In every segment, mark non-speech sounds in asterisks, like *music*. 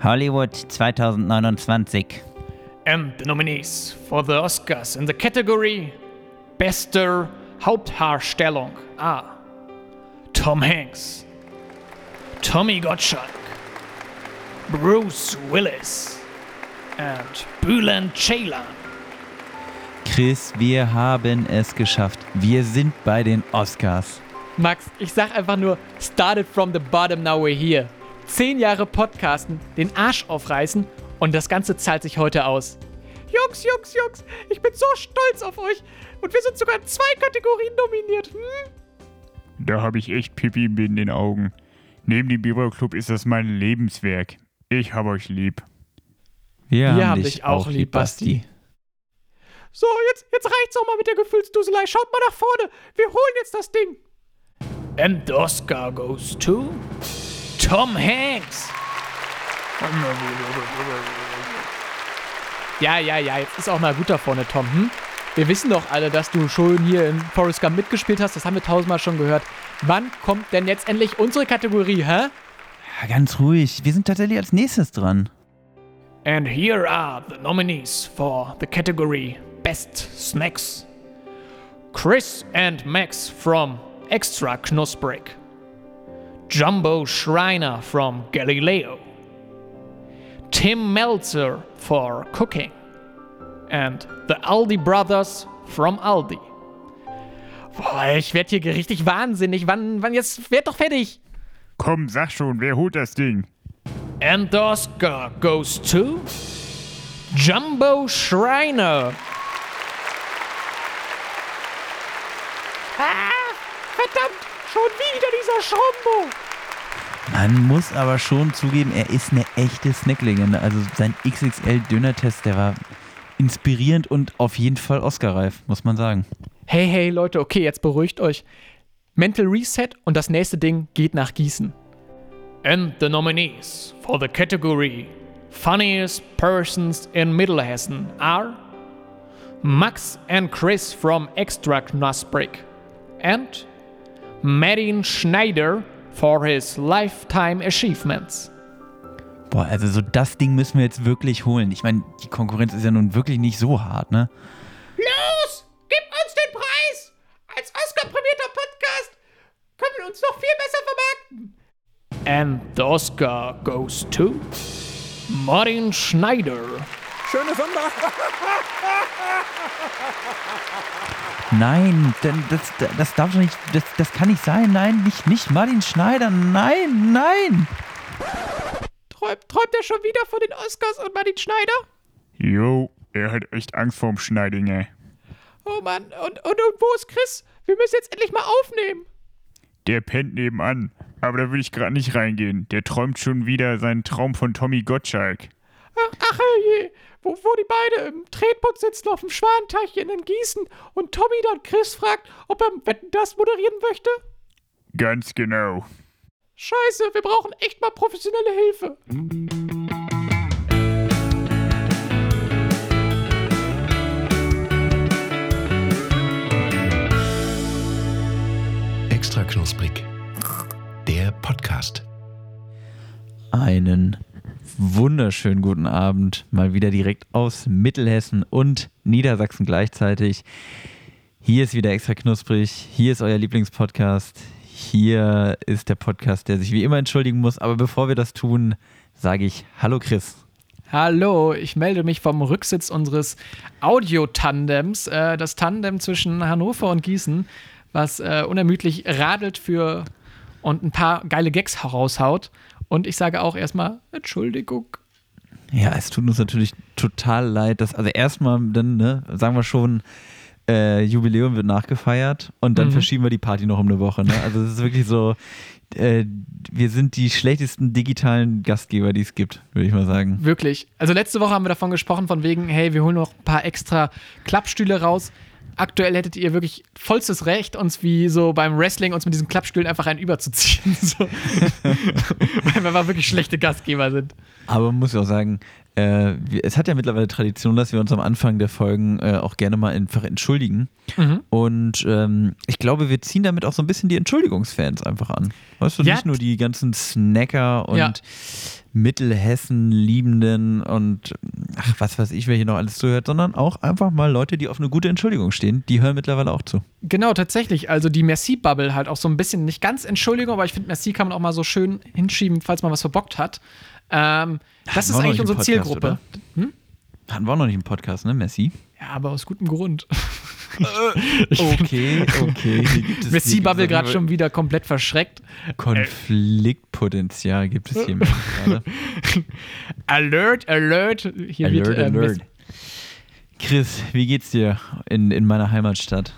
Hollywood 2029. And the nominees for the Oscars in the category Beste Hauptdarstellung are Tom Hanks, Tommy Gottschalk, Bruce Willis, and Bülent Ceylan. Chris, wir haben es geschafft. Wir sind bei den Oscars. Max, ich sag einfach nur, started from the bottom, now we're here. Zehn Jahre Podcasten, den Arsch aufreißen und das Ganze zahlt sich heute aus. Jungs, Jungs, Jungs, ich bin so stolz auf euch. Und wir sind sogar in zwei Kategorien nominiert. Hm? Da habe ich echt Pipi in den Augen. Neben dem Bieber Club ist das mein Lebenswerk. Ich hab euch lieb. Wir, Wir haben dich auch lieb, Basti. So, jetzt, jetzt reicht's auch mal mit der Gefühlsduselei. Schaut mal nach vorne. Wir holen jetzt das Ding. And the Oscar goes to Tom Hanks. Ja, ja, ja, jetzt ist auch mal gut da vorne, Tom. Hm? Wir wissen doch alle, dass du schon hier in Forrest Gump mitgespielt hast. Das haben wir tausendmal schon gehört. Wann kommt denn jetzt endlich unsere Kategorie, hä? Ja, ganz ruhig. Wir sind tatsächlich als nächstes dran. And here are the nominees for the category Best Snacks Chris and Max from Extra Knusprig, Jumbo Schreiner from Galileo, Tim Meltzer for Cooking, and the Aldi Brothers from Aldi. Boah, ich werd hier richtig wahnsinnig. Wann, wann jetzt? Werd doch fertig. Komm, sag schon, wer holt das Ding? And the Oscar goes to Jumbo Schreiner. Ah, verdammt, schon wieder dieser Schrumbo. Man muss aber schon zugeben, er ist eine echte Snacklegende. Also sein XXL-Döner-Test, der war inspirierend und auf jeden Fall Oscar-reif, muss man sagen. Hey, hey, Leute, okay, jetzt beruhigt euch. Mental Reset und das nächste Ding geht nach Gießen. And the nominees for the category Funniest Persons in Mittelhessen are Max and Chris from Extra Knusprig and Martin Schneider for his lifetime achievements. Boah, also so das Ding müssen wir jetzt wirklich holen. Ich meine, die Konkurrenz ist ja nun wirklich nicht so hart, ne? Los, gib uns den Preis! Als Oscar-prämierter Podcast können wir uns noch viel besser vermarkten. And the Oscar goes to Martin Schneider. Schöne Sonntag. Nein, denn das, das darf doch nicht, das, das kann nicht sein. Nein, nicht, nicht Martin Schneider. Nein, nein. Träumt, träumt er schon wieder von den Oscars und Martin Schneider? Jo, er hat echt Angst vorm Schneidinger. Oh Mann, und, und, und wo ist Chris? Wir müssen jetzt endlich mal aufnehmen. Der pennt nebenan. Aber da will ich gerade nicht reingehen. Der träumt schon wieder seinen Traum von Tommy Gottschalk. Ach, ach je, wo, wo die beide im Tretboot sitzen auf dem Schwanenteichchen in Gießen und Tommy dann Chris fragt, ob er Wetten das moderieren möchte? Ganz genau. Scheiße, wir brauchen echt mal professionelle Hilfe. Extra knusprig. Der Podcast. Einen wunderschönen guten Abend. Mal wieder direkt aus Mittelhessen und Niedersachsen gleichzeitig. Hier ist wieder extra knusprig. Hier ist euer Lieblingspodcast. Hier ist der Podcast, der sich wie immer entschuldigen muss. Aber bevor wir das tun, sage ich Hallo Chris. Hallo, ich melde mich vom Rücksitz unseres Audiotandems, äh, das Tandem zwischen Hannover und Gießen, was äh, unermüdlich radelt für und ein paar geile Gags heraushaut. Und ich sage auch erstmal Entschuldigung. Ja, es tut uns natürlich total leid, dass, also erstmal dann, ne, sagen wir schon, äh, Jubiläum wird nachgefeiert und dann Mhm. verschieben wir die Party noch um eine Woche. Ne? Also es ist wirklich so, äh, wir sind die schlechtesten digitalen Gastgeber, die es gibt, würde ich mal sagen. Wirklich. Also letzte Woche haben wir davon gesprochen, von wegen, hey, wir holen noch ein paar extra Klappstühle raus. Aktuell hättet ihr wirklich vollstes Recht, uns wie so beim Wrestling uns mit diesen Klappstühlen einfach einen überzuziehen. *laughs* So. *laughs* Weil wir wirklich schlechte Gastgeber sind. Aber man muss ja auch sagen, Äh, es hat ja mittlerweile Tradition, dass wir uns am Anfang der Folgen äh, auch gerne mal einfach entschuldigen. Mhm. Und ähm, ich glaube, wir ziehen damit auch so ein bisschen die Entschuldigungsfans einfach an. Weißt du, Ja, nicht nur die ganzen Snacker und Ja. Mittelhessen-Liebenden und ach, was weiß ich, wer hier noch alles zuhört, sondern auch einfach mal Leute, die auf eine gute Entschuldigung stehen, die hören mittlerweile auch zu. Genau, tatsächlich. Also die Merci-Bubble halt auch so ein bisschen, nicht ganz Entschuldigung, aber ich finde, Merci kann man auch mal so schön hinschieben, falls man was verbockt hat. Ähm, das ist eigentlich unsere im Zielgruppe. Podcast, Hatten wir auch noch nicht im Podcast, ne, Messi? Ja, aber aus gutem Grund. *laughs* Okay, okay. *laughs* Gibt es gerade schon wieder komplett verschreckt. Konfliktpotenzial gibt es hier *laughs* gerade. Alert, Alert. Hier Alert, wird, äh, alert. Messi- Chris, wie geht's dir in, in meiner Heimatstadt?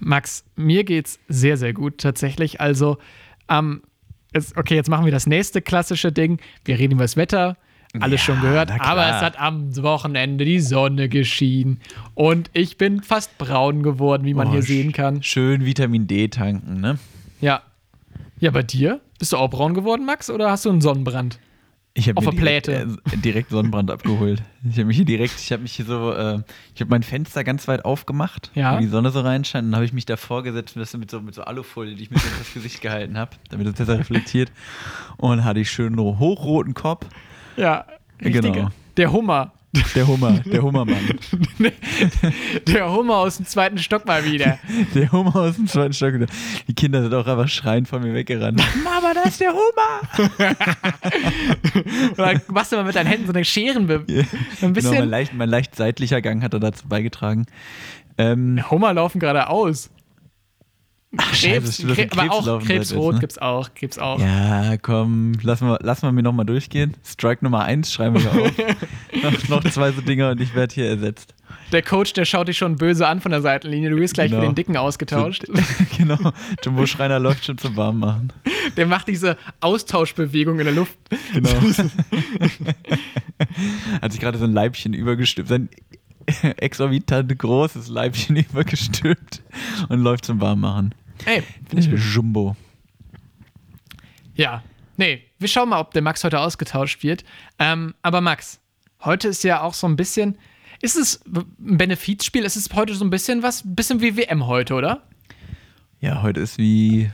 Max, mir geht's sehr, sehr gut tatsächlich. Also, ähm, es, okay, jetzt machen wir das nächste klassische Ding. Wir reden über das Wetter. Alles Ja, schon gehört, aber es hat am Wochenende die Sonne geschienen und ich bin fast braun geworden, wie man Oh, hier sehen kann. Schön Vitamin D tanken, ne? Ja. Ja, bei dir? Bist du auch braun geworden, Max, oder hast du einen Sonnenbrand? Ich habe Auf der direkt, Pläte. äh, direkt Sonnenbrand abgeholt. Ich habe mich hier direkt, ich habe mich hier so, äh, ich habe mein Fenster ganz weit aufgemacht, Ja. wo die Sonne so reinscheint. Dann habe ich mich davor gesetzt und das mit so, mit so Alufolie, die ich mir so ins Gesicht gehalten habe, damit es besser reflektiert. Und hatte ich schön einen hochroten Kopf. Ja, richtige. Genau. Der Hummer. Der Hummer, der Hummermann. *laughs* Der Hummer aus dem zweiten Stock mal wieder. Der Hummer aus dem zweiten Stock. Die Kinder sind auch einfach schreiend von mir weggerannt. *laughs* Mama, da ist der Hummer! *laughs* Dann machst du mal mit deinen Händen so eine Scherenbe. Ein Genau, bisschen. mein leicht, mein leicht seitlicher Gang hat er dazu beigetragen. Ähm, Hummer laufen geradeaus. Scheiße, das sind aber auch Krebsrot ne? gibt's auch, gibt's auch. Ja, komm, lassen wir, lassen wir mir nochmal durchgehen. Strike Nummer 1 schreiben wir *laughs* auf. noch, noch zwei so Dinger und ich werde hier ersetzt. Der Coach, der schaut dich schon böse an von der Seitenlinie. Du wirst gleich Genau. für den Dicken ausgetauscht. *laughs* genau, Jumbo Schreiner läuft schon zum Warmmachen. Der macht diese Austauschbewegung in der Luft. Genau. *laughs* Hat sich gerade so ein Leibchen übergestülpt, sein *laughs* exorbitant großes Leibchen *laughs* übergestülpt und läuft zum Warmmachen. Ey, finde ich gut. Jumbo. Ja. Nee, wir schauen mal, ob der Max heute ausgetauscht wird. Ähm, aber Max, heute ist ja auch so ein bisschen. Ist es ein Benefizspiel? Ist es heute so ein bisschen was? Bisschen wie WM heute, oder? Ja, heute ist wie.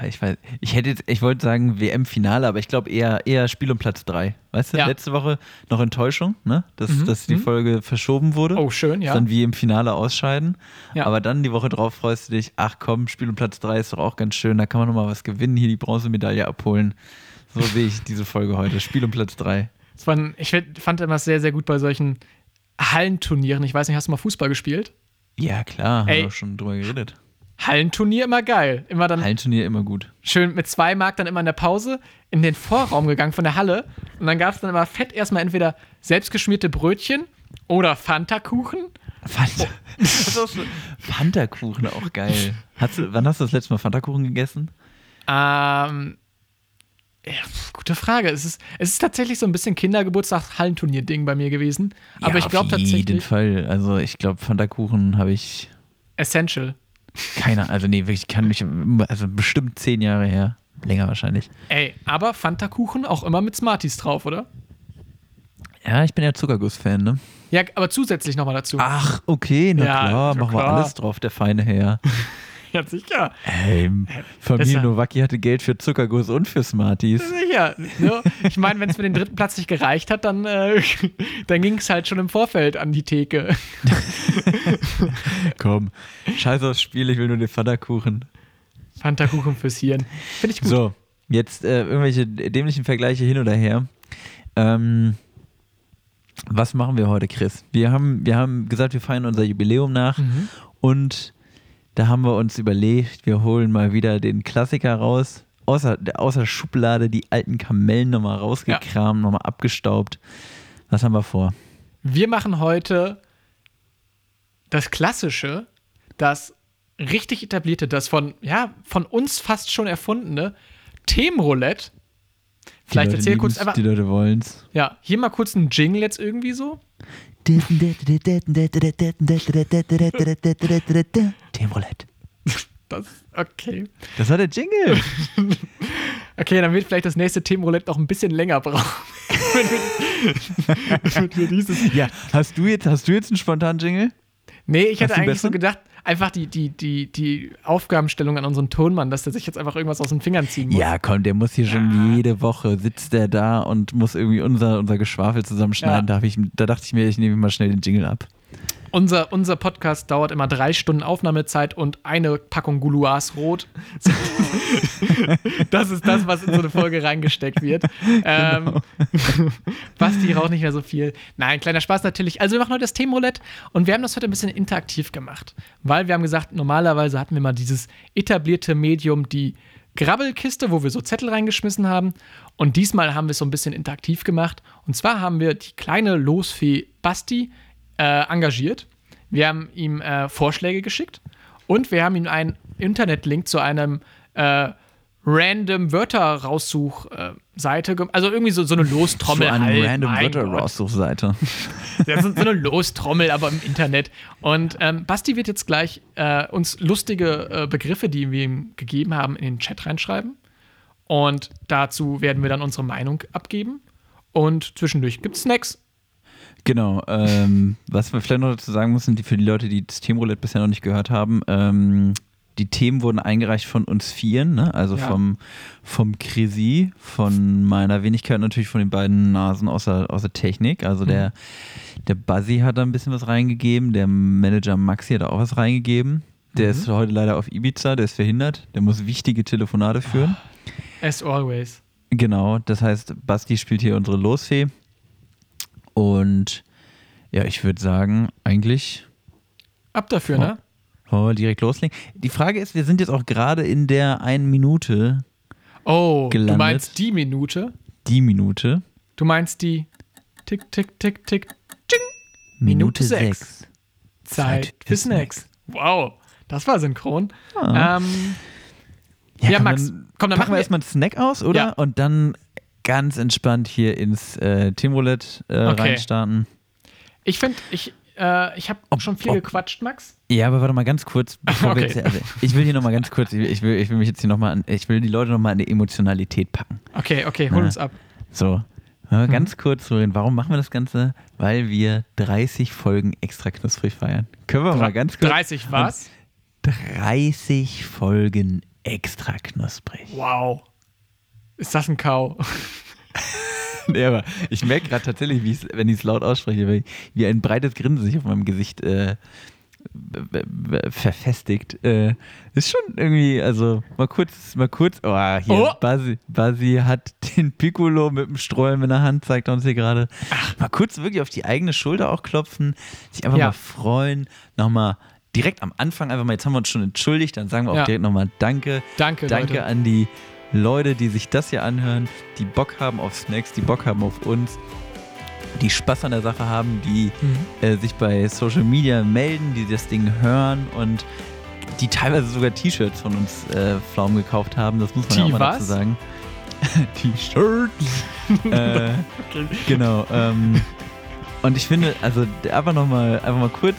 Ja, ich weiß. Ich hätte jetzt, ich wollte sagen WM-Finale, aber ich glaube eher, eher Spiel um Platz 3. Weißt du, Ja. letzte Woche noch Enttäuschung, ne? Dass, Mhm, dass die mhm. Folge verschoben wurde. Oh, schön, ja. Dann wie im Finale ausscheiden. Ja. Aber dann die Woche drauf freust du dich, ach komm, Spiel um Platz 3 ist doch auch ganz schön, da kann man nochmal was gewinnen, hier die Bronzemedaille abholen. So sehe ich diese Folge heute. Spiel um Platz 3. Das war ein, ich fand immer sehr, sehr gut bei solchen Hallenturnieren. Ich weiß nicht, hast du mal Fußball gespielt? Ja, klar, haben wir auch schon drüber geredet. Hallenturnier immer geil. Immer dann Hallenturnier immer gut. schön mit zwei Mark dann immer in der Pause in den Vorraum gegangen von der Halle. Und dann gab es dann immer fett erstmal entweder selbstgeschmierte Brötchen oder Fanta-Kuchen. Fanta. *laughs* So- Fanta-Kuchen, auch geil. Hast du, wann hast du das letzte Mal Fanta-Kuchen gegessen? Ähm, ja, gute Frage. Es ist, es ist tatsächlich so ein bisschen Kindergeburtstag-Hallenturnier-Ding bei mir gewesen. Aber ich glaube Auf jeden tatsächlich Fall. Also ich glaube, Fanta-Kuchen habe ich Essential. Keine, also nee, wirklich kann mich, also bestimmt zehn Jahre her. Länger wahrscheinlich. Ey, aber Fanta-Kuchen auch immer mit Smarties drauf, oder? Ja, ich bin ja Zuckerguss-Fan, ne? Ja, aber zusätzlich nochmal dazu. Ach, okay, na Ja, klar, machen wir alles drauf, der feine Herr. *laughs* *laughs* Ja, sicher. Ey, Familie deshalb- Nowacki hatte Geld für Zuckerguss und für Smarties. Sicher. Ne? Ich meine, wenn es für den dritten Platz nicht gereicht hat, dann, äh, *laughs* dann ging es halt schon im Vorfeld an die Theke. *laughs* Komm, scheiß aufs Spiel, ich will nur den Fanta-Kuchen. Fanta-Kuchen fürs Hirn. Finde ich gut. So, jetzt äh, irgendwelche dämlichen Vergleiche hin oder her. Ähm, was machen wir heute, Chris? Wir haben, wir haben gesagt, wir feiern unser Jubiläum nach Mhm. und da haben wir uns überlegt, wir holen mal wieder den Klassiker raus. Außer, außer Schublade die alten Kamellen nochmal rausgekramt, nochmal abgestaubt. Was haben wir vor? Wir machen heute das Klassische, das richtig etablierte, das von, ja, von uns fast schon erfundene Themenroulette. Vielleicht erzähl kurz einfach, Die Leute wollen's. ja, hier mal kurz ein Jingle jetzt irgendwie so. Themenroulette. Das, okay. Das war der Jingle. *laughs* Okay, dann wird vielleicht das nächste Themenroulette noch ein bisschen länger brauchen. *laughs* wenn wir dieses Ja, hast du jetzt, hast du jetzt einen spontanen Jingle? Nee, ich Hast einen eigentlich so besseren? gedacht, einfach die, die, die, die Aufgabenstellung an unseren Tonmann, dass der sich jetzt einfach irgendwas aus den Fingern ziehen muss. Ja, komm, der muss hier schon jede Woche sitzt der da und muss irgendwie unser, unser Geschwafel zusammenschneiden. Ja. Da, ich, da dachte ich mir, ich nehme mal schnell den Jingle ab. Unser, unser Podcast dauert immer drei Stunden Aufnahmezeit und eine Packung Gouloirs rot. das ist das, was in so eine Folge reingesteckt wird. Ähm, Basti raucht nicht mehr so viel. Nein, kleiner Spaß natürlich. Also wir machen heute das Themenroulette und wir haben das heute ein bisschen interaktiv gemacht. Weil wir haben gesagt, normalerweise hatten wir mal dieses etablierte Medium, die Grabbelkiste, wo wir so Zettel reingeschmissen haben. Und diesmal haben wir es so ein bisschen interaktiv gemacht. Und zwar haben wir die kleine Losfee Basti äh, engagiert. Wir haben ihm äh, Vorschläge geschickt und wir haben ihm einen Internetlink zu einem äh, random Wörter-Raussuch-Seite, ge- also irgendwie so, so eine Lostrommel. so eine halt, random mein Gott. Wörter-Raussuchseite. Ja, so, so eine Lostrommel, aber im Internet. Und ähm, Basti wird jetzt gleich äh, uns lustige äh, Begriffe, die wir ihm gegeben haben, in den Chat reinschreiben. Und dazu werden wir dann unsere Meinung abgeben. Und zwischendurch gibt es Snacks. Genau, ähm, was wir vielleicht noch dazu sagen müssen, die, für die Leute, die das Themenroulette bisher noch nicht gehört haben, ähm, die Themen wurden eingereicht von uns Vieren, ne? also Ja. vom, vom Krisi, von meiner Wenigkeit natürlich von den beiden Nasen aus der, aus der Technik. Also der, der Buzzy hat da ein bisschen was reingegeben, der Manager Maxi hat da auch was reingegeben. Der ist heute leider auf Ibiza, der ist verhindert, der muss wichtige Telefonate führen. As always. Genau, das heißt, Basti spielt hier unsere Losfee. Und ja, ich würde sagen, eigentlich Ab dafür, Oh. ne? wir direkt loslegen. Die Frage ist, wir sind jetzt auch gerade in der einen Minute, Oh, du Gelandet. meinst die Minute? die Minute. Du meinst die Tick, Tick, Tick, Tick, Ching. Minute sechs. Zeit Zeit für Snacks. Wow, das war synchron. Ah. Ähm, Ja, komm, Max, dann komm, dann machen wir wir- erstmal einen Snack aus, oder? Ja. Und dann ganz entspannt hier ins äh, Themenroulette äh, Okay. reinstarten. ich finde, ich, äh, ich habe schon viel ob- gequatscht, Max. Ja, aber warte mal ganz kurz, bevor wir Okay. jetzt, also ich will hier nochmal ganz kurz, ich will, ich will, ich will mich jetzt hier nochmal an, ich will die Leute nochmal an die Emotionalität packen. Okay, okay, hol Na. uns ab. So, Mhm. ganz kurz so. Warum machen wir das Ganze? Weil wir 30 Folgen extra knusprig feiern. Können wir mal ganz kurz. 30 was? 30 Folgen extra knusprig. Wow. Ist das ein Kau? *laughs* Nee, aber ich merke gerade tatsächlich, wie wenn ich es laut ausspreche, wie, ein breites Grinsen sich auf meinem Gesicht äh, verfestigt. Äh, ist schon irgendwie, also mal kurz, mal kurz. Oh, hier, Oh. Basi, Basi hat den Piccolo mit dem Sträumen in der Hand, zeigt er uns hier gerade. Mal kurz wirklich auf die eigene Schulter auch klopfen, sich einfach Ja. mal freuen, nochmal direkt am Anfang einfach mal, jetzt haben wir uns schon entschuldigt, dann sagen wir auch Ja. direkt nochmal Danke. Danke, Danke Leute. an die Leute, die sich das hier anhören, die Bock haben auf Snacks, die Bock haben auf uns, die Spaß an der Sache haben, die Mhm. äh, sich bei Social Media melden, die das Ding hören und die teilweise sogar T-Shirts von uns äh, Pflaumen gekauft haben. Das muss man ja Die auch mal was? dazu sagen. *laughs* T-Shirts. *laughs* äh, Genau. Ähm, und ich finde, also einfach nochmal, einfach mal kurz,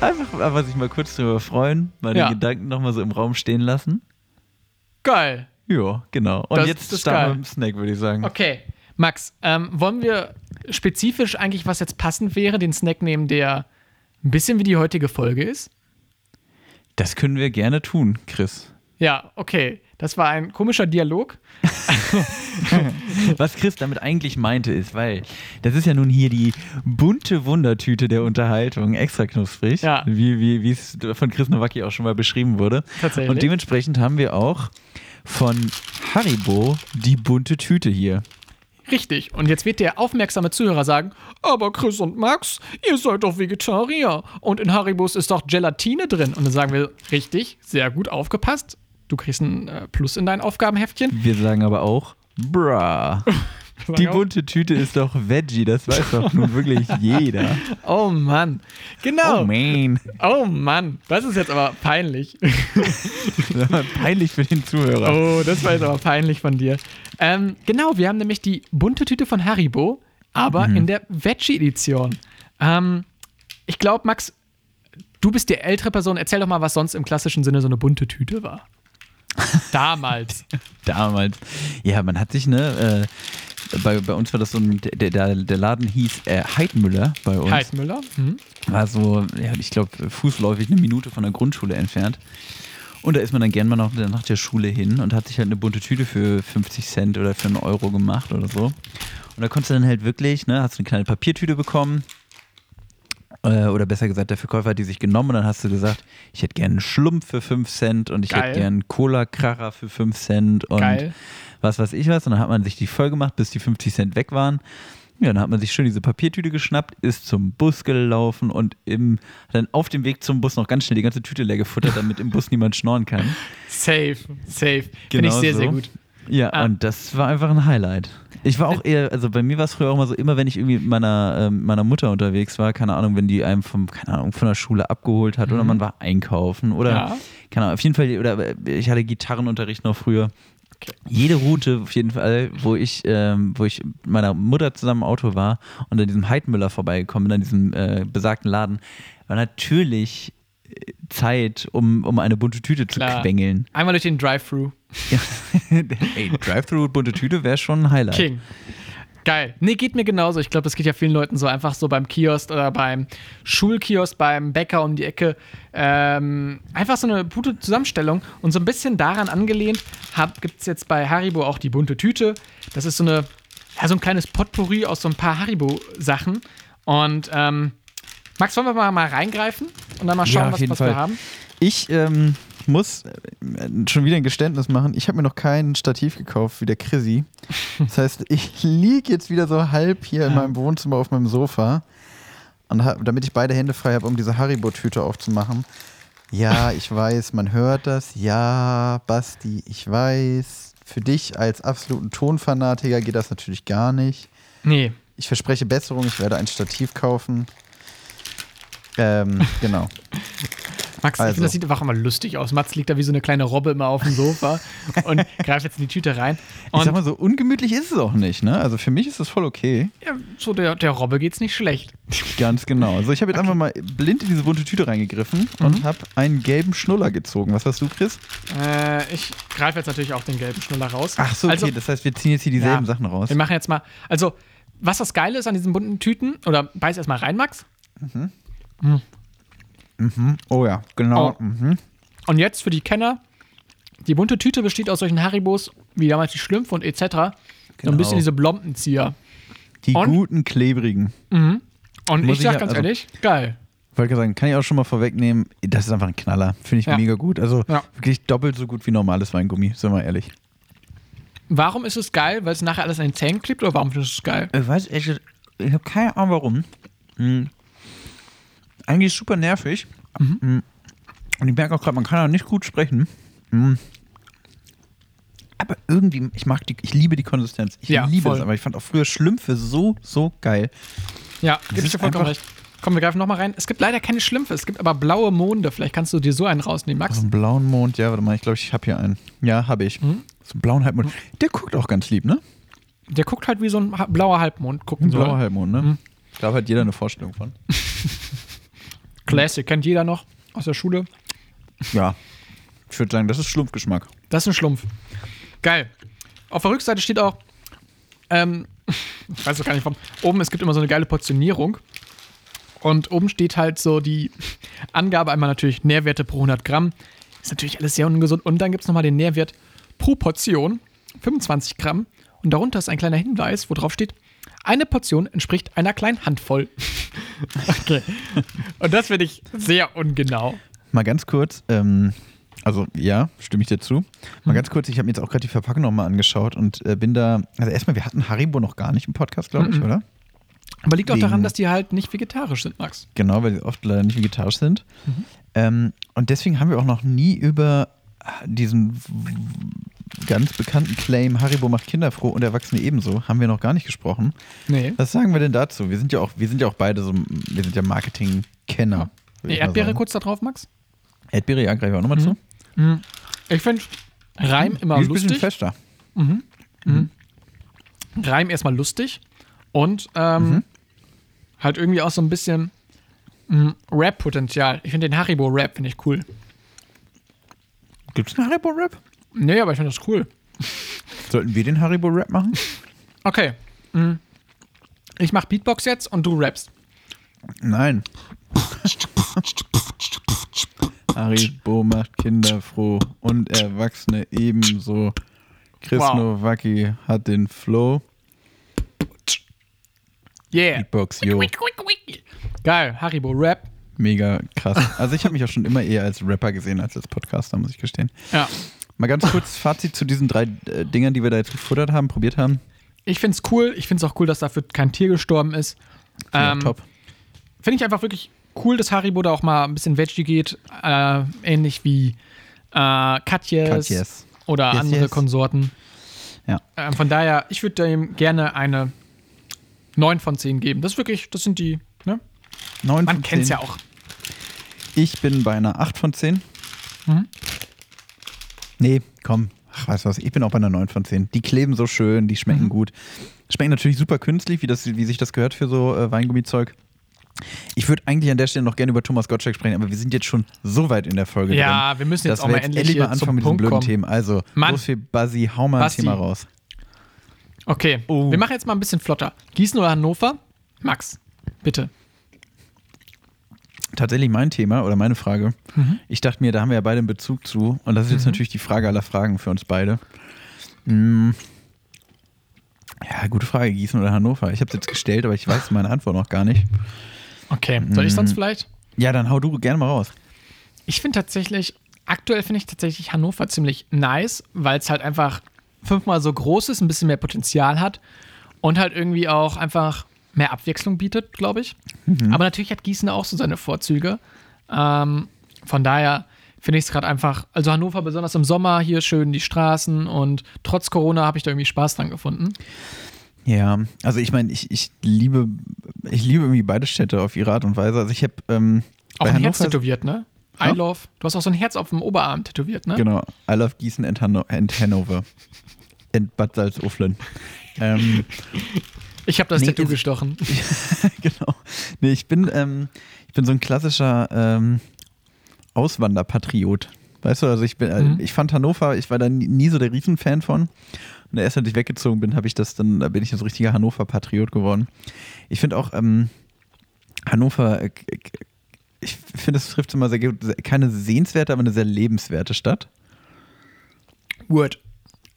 einfach, einfach sich mal kurz drüber freuen, mal Ja. den Gedanken nochmal so im Raum stehen lassen. Geil. Ja, genau. Und Das- jetzt das starten wir mit dem Snack, würde ich sagen. Okay. Max, ähm, wollen wir spezifisch eigentlich, was jetzt passend wäre, den Snack nehmen, der ein bisschen wie die heutige Folge ist? Das können wir gerne tun, Chris. Ja, okay. Das war ein komischer Dialog. *laughs* Was Chris damit eigentlich meinte ist, weil das ist ja nun hier die bunte Wundertüte der Unterhaltung, extra knusprig, Ja. wie es von Chris Nowacki auch schon mal beschrieben wurde. Tatsächlich. Und dementsprechend haben wir auch von Haribo die bunte Tüte hier. Richtig. Und jetzt wird der aufmerksame Zuhörer sagen, aber Chris und Max, ihr seid doch Vegetarier. Und in Haribos ist doch Gelatine drin. Und dann sagen wir, richtig, sehr gut aufgepasst. Du kriegst ein äh, Plus in dein Aufgabenheftchen. Wir sagen aber auch, bra. *laughs* Die bunte Tüte ist doch Veggie, das weiß doch nun wirklich *laughs* jeder. Oh Mann. Genau. Oh man. Oh Mann. Das ist jetzt aber peinlich. *laughs* Peinlich für den Zuhörer. Oh, das war jetzt aber peinlich von dir. Ähm, genau, wir haben nämlich die bunte Tüte von Haribo, aber in der Veggie-Edition. Ähm, ich glaube, Max, du bist die ältere Person. Erzähl doch mal, was sonst im klassischen Sinne so eine bunte Tüte war. *laughs* Damals. Damals. Ja, man hat sich, ne, äh, bei, bei uns war das so ein, der, der, der Laden hieß äh, Heidmüller bei uns. Heidmüller. Mhm. War so, ja, ich glaube, fußläufig eine Minute von der Grundschule entfernt. Und da ist man dann gern mal nach, nach der Schule hin und hat sich halt eine bunte Tüte für 50 Cent oder für einen Euro gemacht oder so. Und da konntest du dann halt wirklich, ne, hast du eine kleine Papiertüte bekommen. Äh, oder besser gesagt, der Verkäufer hat die sich genommen und dann hast du gesagt, ich hätte gern einen Schlumpf für 5 Cent und ich Geil. hätte gern einen Cola-Kracher für 5 Cent und Geil. was weiß ich was. Und dann hat man sich die voll gemacht, bis die 50 Cent weg waren. Ja, dann hat man sich schön diese Papiertüte geschnappt, ist zum Bus gelaufen und im, dann auf dem Weg zum Bus noch ganz schnell die ganze Tüte leer gefuttert, damit im Bus niemand schnorren kann. *laughs* Safe, safe. Finde Genau ich sehr, so. sehr gut. Ja, Ah. und das war einfach ein Highlight. Ich war auch eher, also bei mir war es früher auch immer so, immer wenn ich irgendwie mit meiner, ähm, meiner Mutter unterwegs war, keine Ahnung, wenn die einem vom, keine Ahnung, von der Schule abgeholt hat oder man war einkaufen oder, Mhm. Ja. keine Ahnung, auf jeden Fall, oder äh, ich hatte Gitarrenunterricht noch früher. Jede Route auf jeden Fall, wo ich, ähm, wo ich mit meiner Mutter zusammen im Auto war und an diesem Heidmüller vorbeigekommen bin, an diesem äh, besagten Laden, war natürlich äh, Zeit, um, um eine bunte Tüte zu Klar. quengeln. Einmal durch den Drive-Thru. Ja. *laughs* Ey, Drive-Thru bunte Tüte wäre schon ein Highlight. King. Geil. Nee, geht mir genauso. Ich glaube, das geht ja vielen Leuten so einfach so beim Kiosk oder beim Schulkiosk, beim Bäcker um die Ecke. Ähm, einfach so eine gute Zusammenstellung. Und so ein bisschen daran angelehnt gibt es jetzt bei Haribo auch die bunte Tüte. Das ist so eine, ja, so ein kleines Potpourri aus so ein paar Haribo-Sachen. Und ähm, Max, wollen wir mal, mal reingreifen und dann mal schauen, Ja, was, was wir haben? Ich ähm, muss äh, schon wieder ein Geständnis machen. Ich habe mir noch kein Stativ gekauft wie der Chrissy. Das heißt, ich liege jetzt wieder so halb hier in meinem Wohnzimmer auf meinem Sofa. Und hab, damit ich beide Hände frei habe, um diese Haribo-Tüte aufzumachen. Ja, ich weiß, man hört das. Ja, Basti, ich weiß. Für dich als absoluten Tonfanatiker geht das natürlich gar nicht. Nee. Ich verspreche Besserung, ich werde ein Stativ kaufen. Ähm, genau. *laughs* Max, ich Also. finde, das sieht einfach immer lustig aus. Mats liegt da wie so eine kleine Robbe immer auf dem Sofa *laughs* und greift jetzt in die Tüte rein. Ich Und sag mal so, ungemütlich ist es auch nicht, ne? Also für mich ist das voll okay. ja, so der, der Robbe geht's nicht schlecht. *laughs* Ganz genau. Also ich habe jetzt einfach mal blind in diese bunte Tüte reingegriffen Mhm. und habe einen gelben Schnuller gezogen. Was hast du, Chris? Äh, ich greife jetzt natürlich auch den gelben Schnuller raus. Ach so, okay. Also, das heißt, wir ziehen jetzt hier dieselben Ja. Sachen raus. wir machen jetzt mal. Also, was das Geile ist an diesen bunten Tüten, oder beiß erstmal rein, Max. Oh ja, genau. Oh. Mhm. Und jetzt für die Kenner: Die bunte Tüte besteht aus solchen Haribos, wie damals die Schlümpfe und etc. So ein Genau. bisschen diese Blompenzieher. Die Und? guten, klebrigen. Und Muss ich ich sag ja- ganz also- ehrlich, geil. Wollte sagen, kann ich auch schon mal vorwegnehmen, das ist einfach ein Knaller. Finde ich Ja. mega gut. Also Ja. wirklich doppelt so gut wie normales Weingummi, sind wir ehrlich. Warum ist es geil? Weil es nachher alles an den Zähnen klebt oder warum findest du es geil? Ich weiß echt, ich habe keine Ahnung warum. Hm. Eigentlich super nervig. Hm. Und ich merke auch gerade, man kann auch nicht gut sprechen. Hm. Aber irgendwie, ich mag die, ich liebe die Konsistenz. Ich Ja, liebe voll. es, aber ich fand auch früher Schlümpfe so, so geil. Ja, gebe ich dir vollkommen recht. Komm, wir greifen nochmal rein. Es gibt leider keine Schlümpfe, es gibt aber blaue Monde. Vielleicht kannst du dir so einen rausnehmen, Max. So einen blauen Mond, ja, warte mal, ich glaube, ich habe hier einen. Ja, habe ich. Mhm. So einen blauen Halbmond. Der guckt auch ganz lieb, ne? Der guckt halt wie so ein blauer Halbmond. Gucken Ein blauer Halbmond, ne? Mhm. Ich glaube, hat jeder eine Vorstellung von. *laughs* Classic, kennt jeder noch aus der Schule. Ja. Ich würde sagen, das ist Schlumpfgeschmack. Das ist ein Schlumpf. Geil. Auf der Rückseite steht auch, ähm, ich *laughs* weiß auch gar nicht warum, oben, es gibt immer so eine geile Portionierung. Und oben steht halt so die Angabe, einmal natürlich Nährwerte pro 100 Gramm. Ist natürlich alles sehr ungesund. Und dann gibt es nochmal den Nährwert pro Portion, 25 Gramm. Und darunter ist ein kleiner Hinweis, wo drauf steht, eine Portion entspricht einer kleinen Handvoll. *laughs* okay. Und das finde ich sehr ungenau. Mal ganz kurz, ähm, also ja, stimme ich dir zu. Mal ganz kurz, ich habe mir jetzt auch gerade die Verpackung nochmal angeschaut und äh, bin da, also erstmal, wir hatten Haribo noch gar nicht im Podcast, glaube ich, Mhm. oder? Aber liegt auch Wegen- daran, dass die halt nicht vegetarisch sind, Max. Genau, weil die oft leider nicht vegetarisch sind. Mhm. Ähm, und deswegen haben wir auch noch nie über diesen ganz bekannten Claim, Haribo macht Kinder froh und Erwachsene ebenso, haben wir noch gar nicht gesprochen. Nee. Was sagen wir denn dazu? Wir sind ja auch, wir sind ja auch beide so, wir sind ja Marketing-Kenner. Die ich Erdbeere kurz da drauf, Max? Erdbeere, ja, greifen wir auch nochmal zu. Ich finde Reim immer ist ein bisschen lustig. fester. Reim erstmal lustig und ähm, halt irgendwie auch so ein bisschen Rap-Potenzial. Ich finde den Haribo-Rap finde ich cool. Gibt es einen Haribo-Rap? Nee, aber ich finde das cool. Sollten wir den Haribo-Rap machen? Okay, Ich mach Beatbox jetzt und du rappst. Nein. Haribo macht Kinder froh und Erwachsene ebenso. Chris Wow. Nowacki hat den Flow. Yeah. Beatbox, yo. Geil, Haribo Rap. Mega krass. Also ich habe mich auch schon immer eher als Rapper gesehen als als Podcaster, muss ich gestehen. Ja. Mal ganz kurz Fazit zu diesen drei äh, Dingern, die wir da jetzt gefuttert haben, probiert haben. Ich find's cool. Ich find's auch cool, dass dafür kein Tier gestorben ist. Ja, Ähm, top. Finde ich einfach wirklich cool, dass Haribo da auch mal ein bisschen Veggie geht. Äh, ähnlich wie äh, Katjes, Katjes. oder Yes, andere yes. Konsorten. Ja. Ähm, von daher, ich würde dem gerne eine 9 von 10 geben. Das ist wirklich, das sind die, ne? Neun Man von kennt's 10. ja auch. Ich bin bei einer 8 von 10. Mhm. Nee, komm. Ach, weißt du was, ich bin auch bei einer 9 von 10. Die kleben so schön, die schmecken Mhm. gut. Schmecken natürlich super künstlich, wie, das, wie sich das gehört für so äh, Weingummizeug. Ich würde eigentlich an der Stelle noch gerne über Thomas Gottschalk sprechen, aber wir sind jetzt schon so weit in der Folge Ja, drin. wir müssen jetzt dass auch wir mal endlich mal anfangen mit diesen blöden kommen. Themen. Also, Mann. los für hau mal Basti. ein Thema raus. Okay, Oh. wir machen jetzt mal ein bisschen flotter. Gießen oder Hannover? Max, bitte. Tatsächlich mein Thema oder meine Frage. Ich dachte mir, da haben wir ja beide einen Bezug zu. Und das ist jetzt natürlich die Frage aller Fragen für uns beide. Hm. Ja, gute Frage. Gießen oder Hannover? Ich habe es jetzt gestellt, aber ich weiß meine Antwort noch gar nicht. Okay, soll ich Mhm. sonst vielleicht? Ja, dann hau du gerne mal raus. Ich finde tatsächlich, aktuell finde ich tatsächlich Hannover ziemlich nice, weil es halt einfach fünfmal so groß ist, ein bisschen mehr Potenzial hat und halt irgendwie auch einfach mehr Abwechslung bietet, glaube ich. Aber natürlich hat Gießen auch so seine Vorzüge. Ähm, von daher finde ich es gerade einfach, also Hannover besonders im Sommer hier schön die Straßen und trotz Corona habe ich da irgendwie Spaß dran gefunden. Ja, also ich meine, ich, ich liebe, ich liebe irgendwie beide Städte auf ihre Art und Weise. Also ich habe ähm, Auch ein Herz Hannover- tätowiert, ne? I Ja? love. Du hast auch so ein Herz auf dem Oberarm tätowiert, ne? Genau, I love Gießen and, Hanno and Hanover. And Bad Salzuflen. *laughs* ähm, Ich habe das Nee, Tattoo ist- gestochen. *laughs* genau. Nee, ich bin, ähm, ich bin so ein klassischer ähm, Auswanderpatriot. Weißt du, also ich bin, äh, Mhm. ich fand Hannover, ich war da nie, nie so der Riesenfan von. Und erst als ich weggezogen bin, habe ich das dann, da bin ich ein so richtiger Hannover-Patriot geworden. Ich finde auch, ähm, Hannover, äh, ich finde, es trifft immer sehr gut, keine sehenswerte, aber eine sehr lebenswerte Stadt. Word.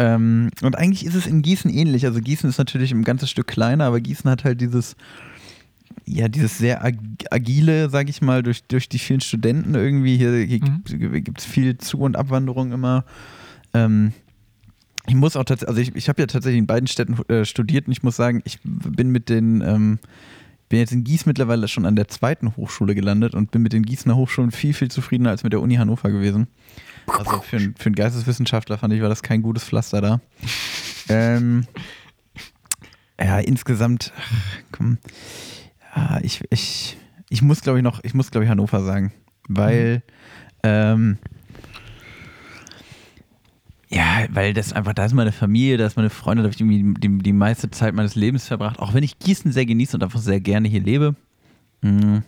Ähm, und eigentlich ist es in Gießen ähnlich. Also Gießen ist natürlich ein ganzes Stück kleiner, aber Gießen hat halt dieses, ja, dieses sehr ag agile, sag ich mal, durch, durch die vielen Studenten irgendwie. Hier, hier Mhm. gibt es viel Zu- und Abwanderung immer. Ähm, ich muss auch tatsächlich, also ich, ich habe ja tatsächlich in beiden Städten äh, studiert und ich muss sagen, ich bin mit den, ähm, bin jetzt in Gießen mittlerweile schon an der zweiten Hochschule gelandet und bin mit den Gießener Hochschulen viel, viel zufriedener als mit der Uni Hannover gewesen. Also für, einen- für einen Geisteswissenschaftler fand ich, war das kein gutes Pflaster da. *laughs* ähm, ja, insgesamt, ach, komm, ja, ich, ich, ich muss glaube ich noch, ich muss glaube ich Hannover sagen, weil, ähm, ja, weil das einfach, da ist meine Familie, da ist meine Freunde, da habe ich irgendwie die, die meiste Zeit meines Lebens verbracht, auch wenn ich Gießen sehr genieße und einfach sehr gerne hier lebe. Mhm.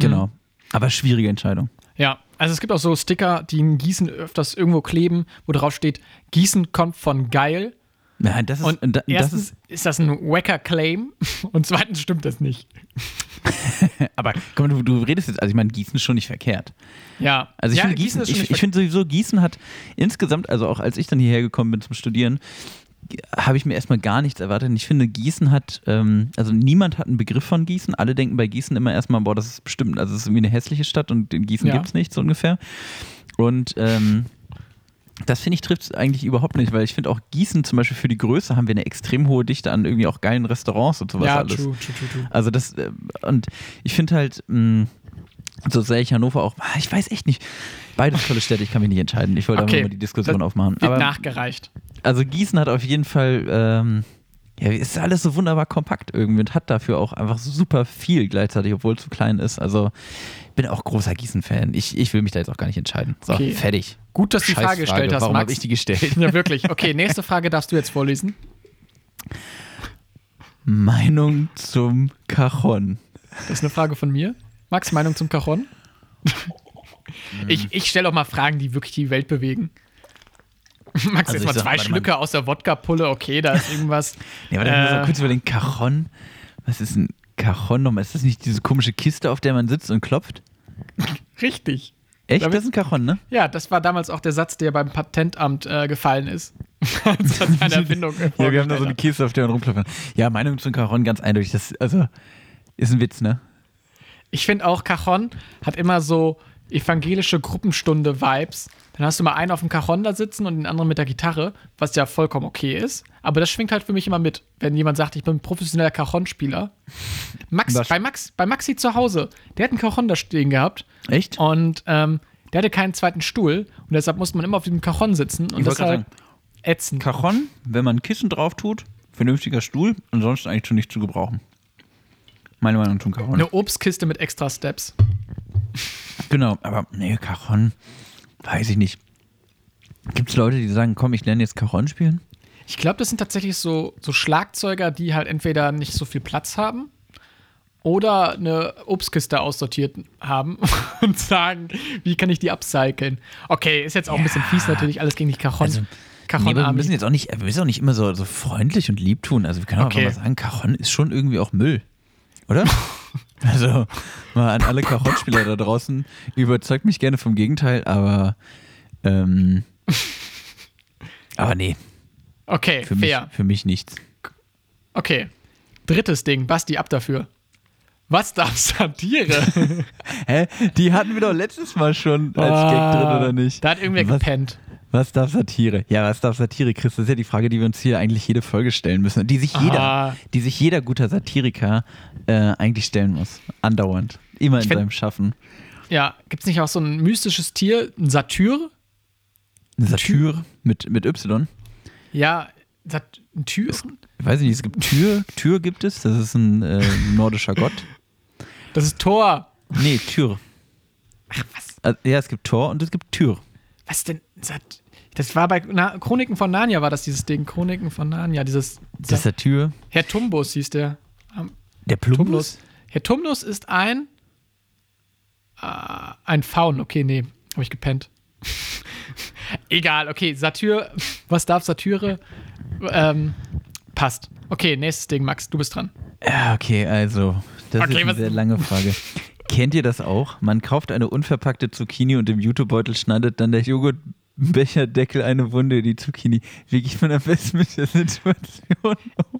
Genau. Aber schwierige Entscheidung. Ja, also es gibt auch so Sticker, die in Gießen öfters irgendwo kleben, wo drauf steht, Gießen kommt von geil. Ja, das ist, Und da, das erstens ist, ist, das ein wacker Claim *laughs* und zweitens stimmt das nicht. *laughs* aber komm, du, du redest jetzt, also ich meine, Gießen ist schon nicht verkehrt. Ja, Also ich ja, finde Gießen, schon ich, ich finde sowieso, Gießen hat insgesamt, also auch als ich dann hierher gekommen bin zum Studieren, habe ich mir erstmal gar nichts erwartet. Und ich finde, Gießen hat, ähm, also niemand hat einen Begriff von Gießen. Alle denken bei Gießen immer erstmal, boah, das ist bestimmt, also es ist irgendwie eine hässliche Stadt und in Gießen Ja. gibt es nichts so ungefähr. Und ähm, das finde ich trifft es eigentlich überhaupt nicht, weil ich finde auch Gießen zum Beispiel für die Größe haben wir eine extrem hohe Dichte an irgendwie auch geilen Restaurants und sowas ja, alles. true, true, true, true. Also das, äh, und ich finde halt, mh, so sehr ich Hannover auch, ah, ich weiß echt nicht, beides tolle Städte, ich kann mich nicht entscheiden. Ich wollte Okay, einfach mal die Diskussion das aufmachen. Wird Aber nachgereicht. also Gießen hat auf jeden Fall, ähm, ja, ist alles so wunderbar kompakt irgendwie und hat dafür auch einfach super viel gleichzeitig, obwohl es zu klein ist. Also bin auch großer Gießen-Fan. Ich, ich will mich da jetzt auch gar nicht entscheiden. So, Okay. fertig. Gut, dass du die Scheiß Frage gestellt hast, Warum Max. habe ich die gestellt? Ja, wirklich. Okay, nächste Frage darfst du jetzt vorlesen. Meinung zum Cajon. Das ist eine Frage von mir. Max, Meinung zum Cajon? ich ich stelle auch mal Fragen, die wirklich die Welt bewegen. Max, Also jetzt mal sag, zwei warte. Schlücke aus der Wodka-Pulle, okay, da ist irgendwas. *laughs* Ja, aber dann Äh. kurz über den Cajon. Was ist ein Cajon nochmal? Ist das nicht diese komische Kiste, auf der man sitzt und klopft? *laughs* Richtig. Echt? Damit- das ist ein Cajon, ne? Ja, das war damals auch der Satz, der beim Patentamt äh, gefallen ist. *laughs* Als das eine Erfindung *laughs* Ja, wir haben da so eine. Kiste, auf der man rumklopft. Ja, Meinung zum Cajon ganz eindeutig. Das, also, ist ein Witz, ne? Ich finde auch, Cajon hat immer so evangelische Gruppenstunde-Vibes. Dann hast du mal einen auf dem Cajon da sitzen und den anderen mit der Gitarre, was ja vollkommen okay ist. Aber das schwingt halt für mich immer mit, wenn jemand sagt, ich bin professioneller Cajon-Spieler. Max, Was? bei Max, bei Maxi zu Hause, der hat einen Cajon da stehen gehabt Echt? und ähm, der hatte keinen zweiten Stuhl und deshalb musste man immer auf diesem Cajon sitzen und das halt ätzend. Cajon, wenn man ein Kissen drauf tut, vernünftiger Stuhl, ansonsten eigentlich schon nicht zu gebrauchen. Meine Meinung zum Cajon. Eine Obstkiste mit extra Steps. Genau, aber nee, Cajon, weiß ich nicht. Gibt es Leute, die sagen, komm, ich lerne jetzt Cajon spielen? Ich glaube, das sind tatsächlich so, so Schlagzeuger, die halt entweder nicht so viel Platz haben oder eine Obstkiste aussortiert haben *laughs* und sagen, wie kann ich die upcyclen? Okay, ist jetzt auch ein bisschen fies natürlich, alles gegen die Cajon. Also, Cajon Nee, wir müssen jetzt auch nicht, wir müssen auch nicht immer so, so freundlich und lieb tun. Also wir können auch Okay. einfach mal sagen, Cajon ist schon irgendwie auch Müll. Oder? *laughs* also mal an alle Cajon-Spieler da draußen, überzeugt mich gerne vom Gegenteil, aber ähm, aber nee, okay, für mich, fair. für mich nichts. Okay. Drittes Ding, Basti, ab dafür. Was darf Satire? *laughs* Hä? Die hatten wir doch letztes Mal schon als Gag drin, oder nicht? Ah, Da hat irgendwer was, gepennt. Was darf Satire? Ja, was darf Satire, Chris? Das ist ja die Frage, die wir uns hier eigentlich jede Folge stellen müssen. Die sich jeder, Ah. die sich jeder guter Satiriker äh, eigentlich stellen muss. Andauernd. Immer in find- seinem Schaffen. Ja, gibt es nicht auch so ein mystisches Tier, ein Satyr? Eine Satyr mit, mit Y. Ja, Sat ein Tür? Ich weiß nicht, es gibt Tür. Tür gibt es. Das ist ein äh, nordischer Gott. Das ist Thor. Nee, Tür. Ach, was? Also, ja, es gibt Tor und es gibt Tür. Was denn? Das war bei Na Chroniken von Narnia, war das dieses Ding. Chroniken von Narnia, dieses. Das ist Satyr. Herr Tumbus hieß der. Der Plumbus? Tumnus. Herr Tumnus ist ein. Äh, ein Faun. Okay, nee, habe ich gepennt. *laughs* Egal, okay, Satyr. Was darf Satyre? Ähm, passt. Okay, nächstes Ding, Max, du bist dran. Ja, okay, also, das Okay, ist eine was- sehr lange Frage. *laughs* Kennt ihr das auch? Man kauft eine unverpackte Zucchini und im Jutebeutel schneidet dann der Joghurtbecherdeckel eine Wunde in die Zucchini. Wie geht man am besten mit der Situation um?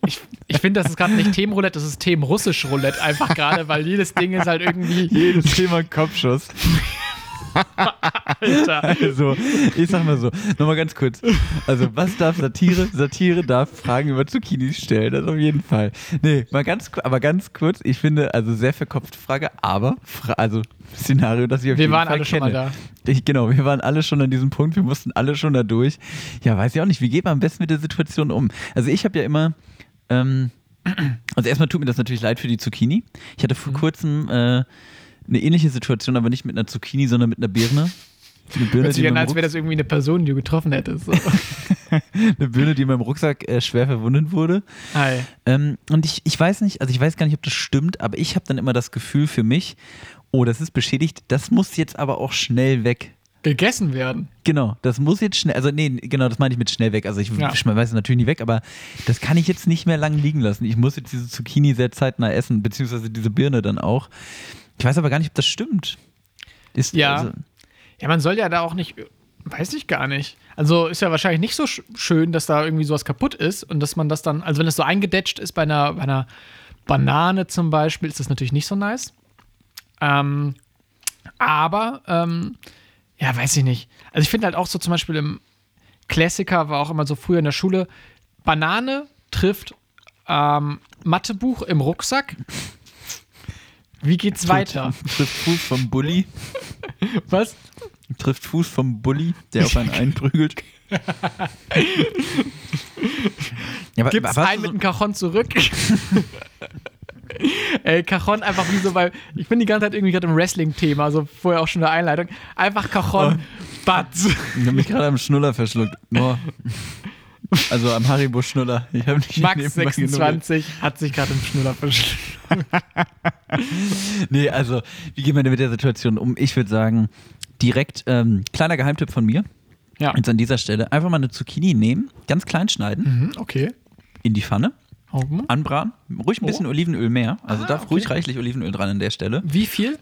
Ich, ich finde, das ist gerade nicht Themenroulette, das ist Themen-Russisch-Roulette einfach gerade, weil jedes Ding ist halt irgendwie. Jedes Thema Kopfschuss. Alter. Also, ich sag mal so, nochmal ganz kurz. Also, was darf Satire? Satire darf Fragen über Zucchinis stellen, das auf jeden Fall. Nee, mal ganz, aber ganz kurz, ich finde, also sehr verkopfte Frage, aber, also Szenario, das ich auf Wir jeden waren Fall alle schon kenne. mal Ich, genau, wir waren alle schon an diesem Punkt, wir mussten alle schon da durch. Ja, weiß ich auch nicht, wie geht man am besten mit der Situation um? Also, ich habe ja immer, ähm, also erstmal tut mir das natürlich leid für die Zucchini. Ich hatte Mhm. vor kurzem äh, eine ähnliche Situation, aber nicht mit einer Zucchini, sondern mit einer Birne. Eine Birne, Hört sich an, als wäre das irgendwie eine Person, die du getroffen hättest. So. *laughs* eine Birne, die in meinem Rucksack äh, schwer verwundet wurde. Hi. Ähm, und ich, ich weiß nicht, also ich weiß gar nicht, ob das stimmt, aber ich habe dann immer das Gefühl für mich, oh, das ist beschädigt, das muss jetzt aber auch schnell weg. Gegessen werden. Genau, das muss jetzt schnell, also nee, genau, das meine ich mit schnell weg. Also ich Ja. schmeiße es natürlich nicht weg, aber das kann ich jetzt nicht mehr lang liegen lassen. Ich muss jetzt diese Zucchini sehr zeitnah essen, beziehungsweise diese Birne dann auch. Ich weiß aber gar nicht, ob das stimmt. Ist, Ja. Also, Ja, man soll ja da auch nicht. Weiß ich gar nicht. Also ist ja wahrscheinlich nicht so sch schön, dass da irgendwie sowas kaputt ist und dass man das dann, also wenn es so eingedetscht ist bei einer, bei einer Banane zum Beispiel, ist das natürlich nicht so nice. Ähm, aber, ähm, ja, weiß ich nicht. Also ich finde halt auch so zum Beispiel im Klassiker war auch immer so früher in der Schule, Banane trifft ähm, Mathebuch im Rucksack. Wie geht's weiter? Trifft Fuß vom Bulli. *laughs* Was? Trifft Fuß vom Bulli, der auf einen *laughs* einprügelt. ja, aber, Gibt's einen mit dem Cajon zurück? *laughs* Ey, Cajon einfach wie so bei. Ich bin die ganze Zeit irgendwie gerade im Wrestling-Thema, also vorher auch schon eine Einleitung. Einfach Cajon, Batz. Ich habe mich gerade am Schnuller verschluckt. Oh. Also am Haribo-Schnuller. Ich habe nicht Max nebenbei genuddelt. 26 hat sich gerade im Schnuller verschluckt. *laughs* Nee, also, wie geht man denn mit der Situation um? Ich würde sagen, direkt, ähm, kleiner Geheimtipp von mir. Ja. Jetzt an dieser Stelle einfach mal eine Zucchini nehmen, ganz klein schneiden, Mhm, okay. in die Pfanne, Augen. anbraten, ruhig ein bisschen Olivenöl mehr. Also Ah, darf okay. ruhig reichlich Olivenöl dran an der Stelle. Wie viel?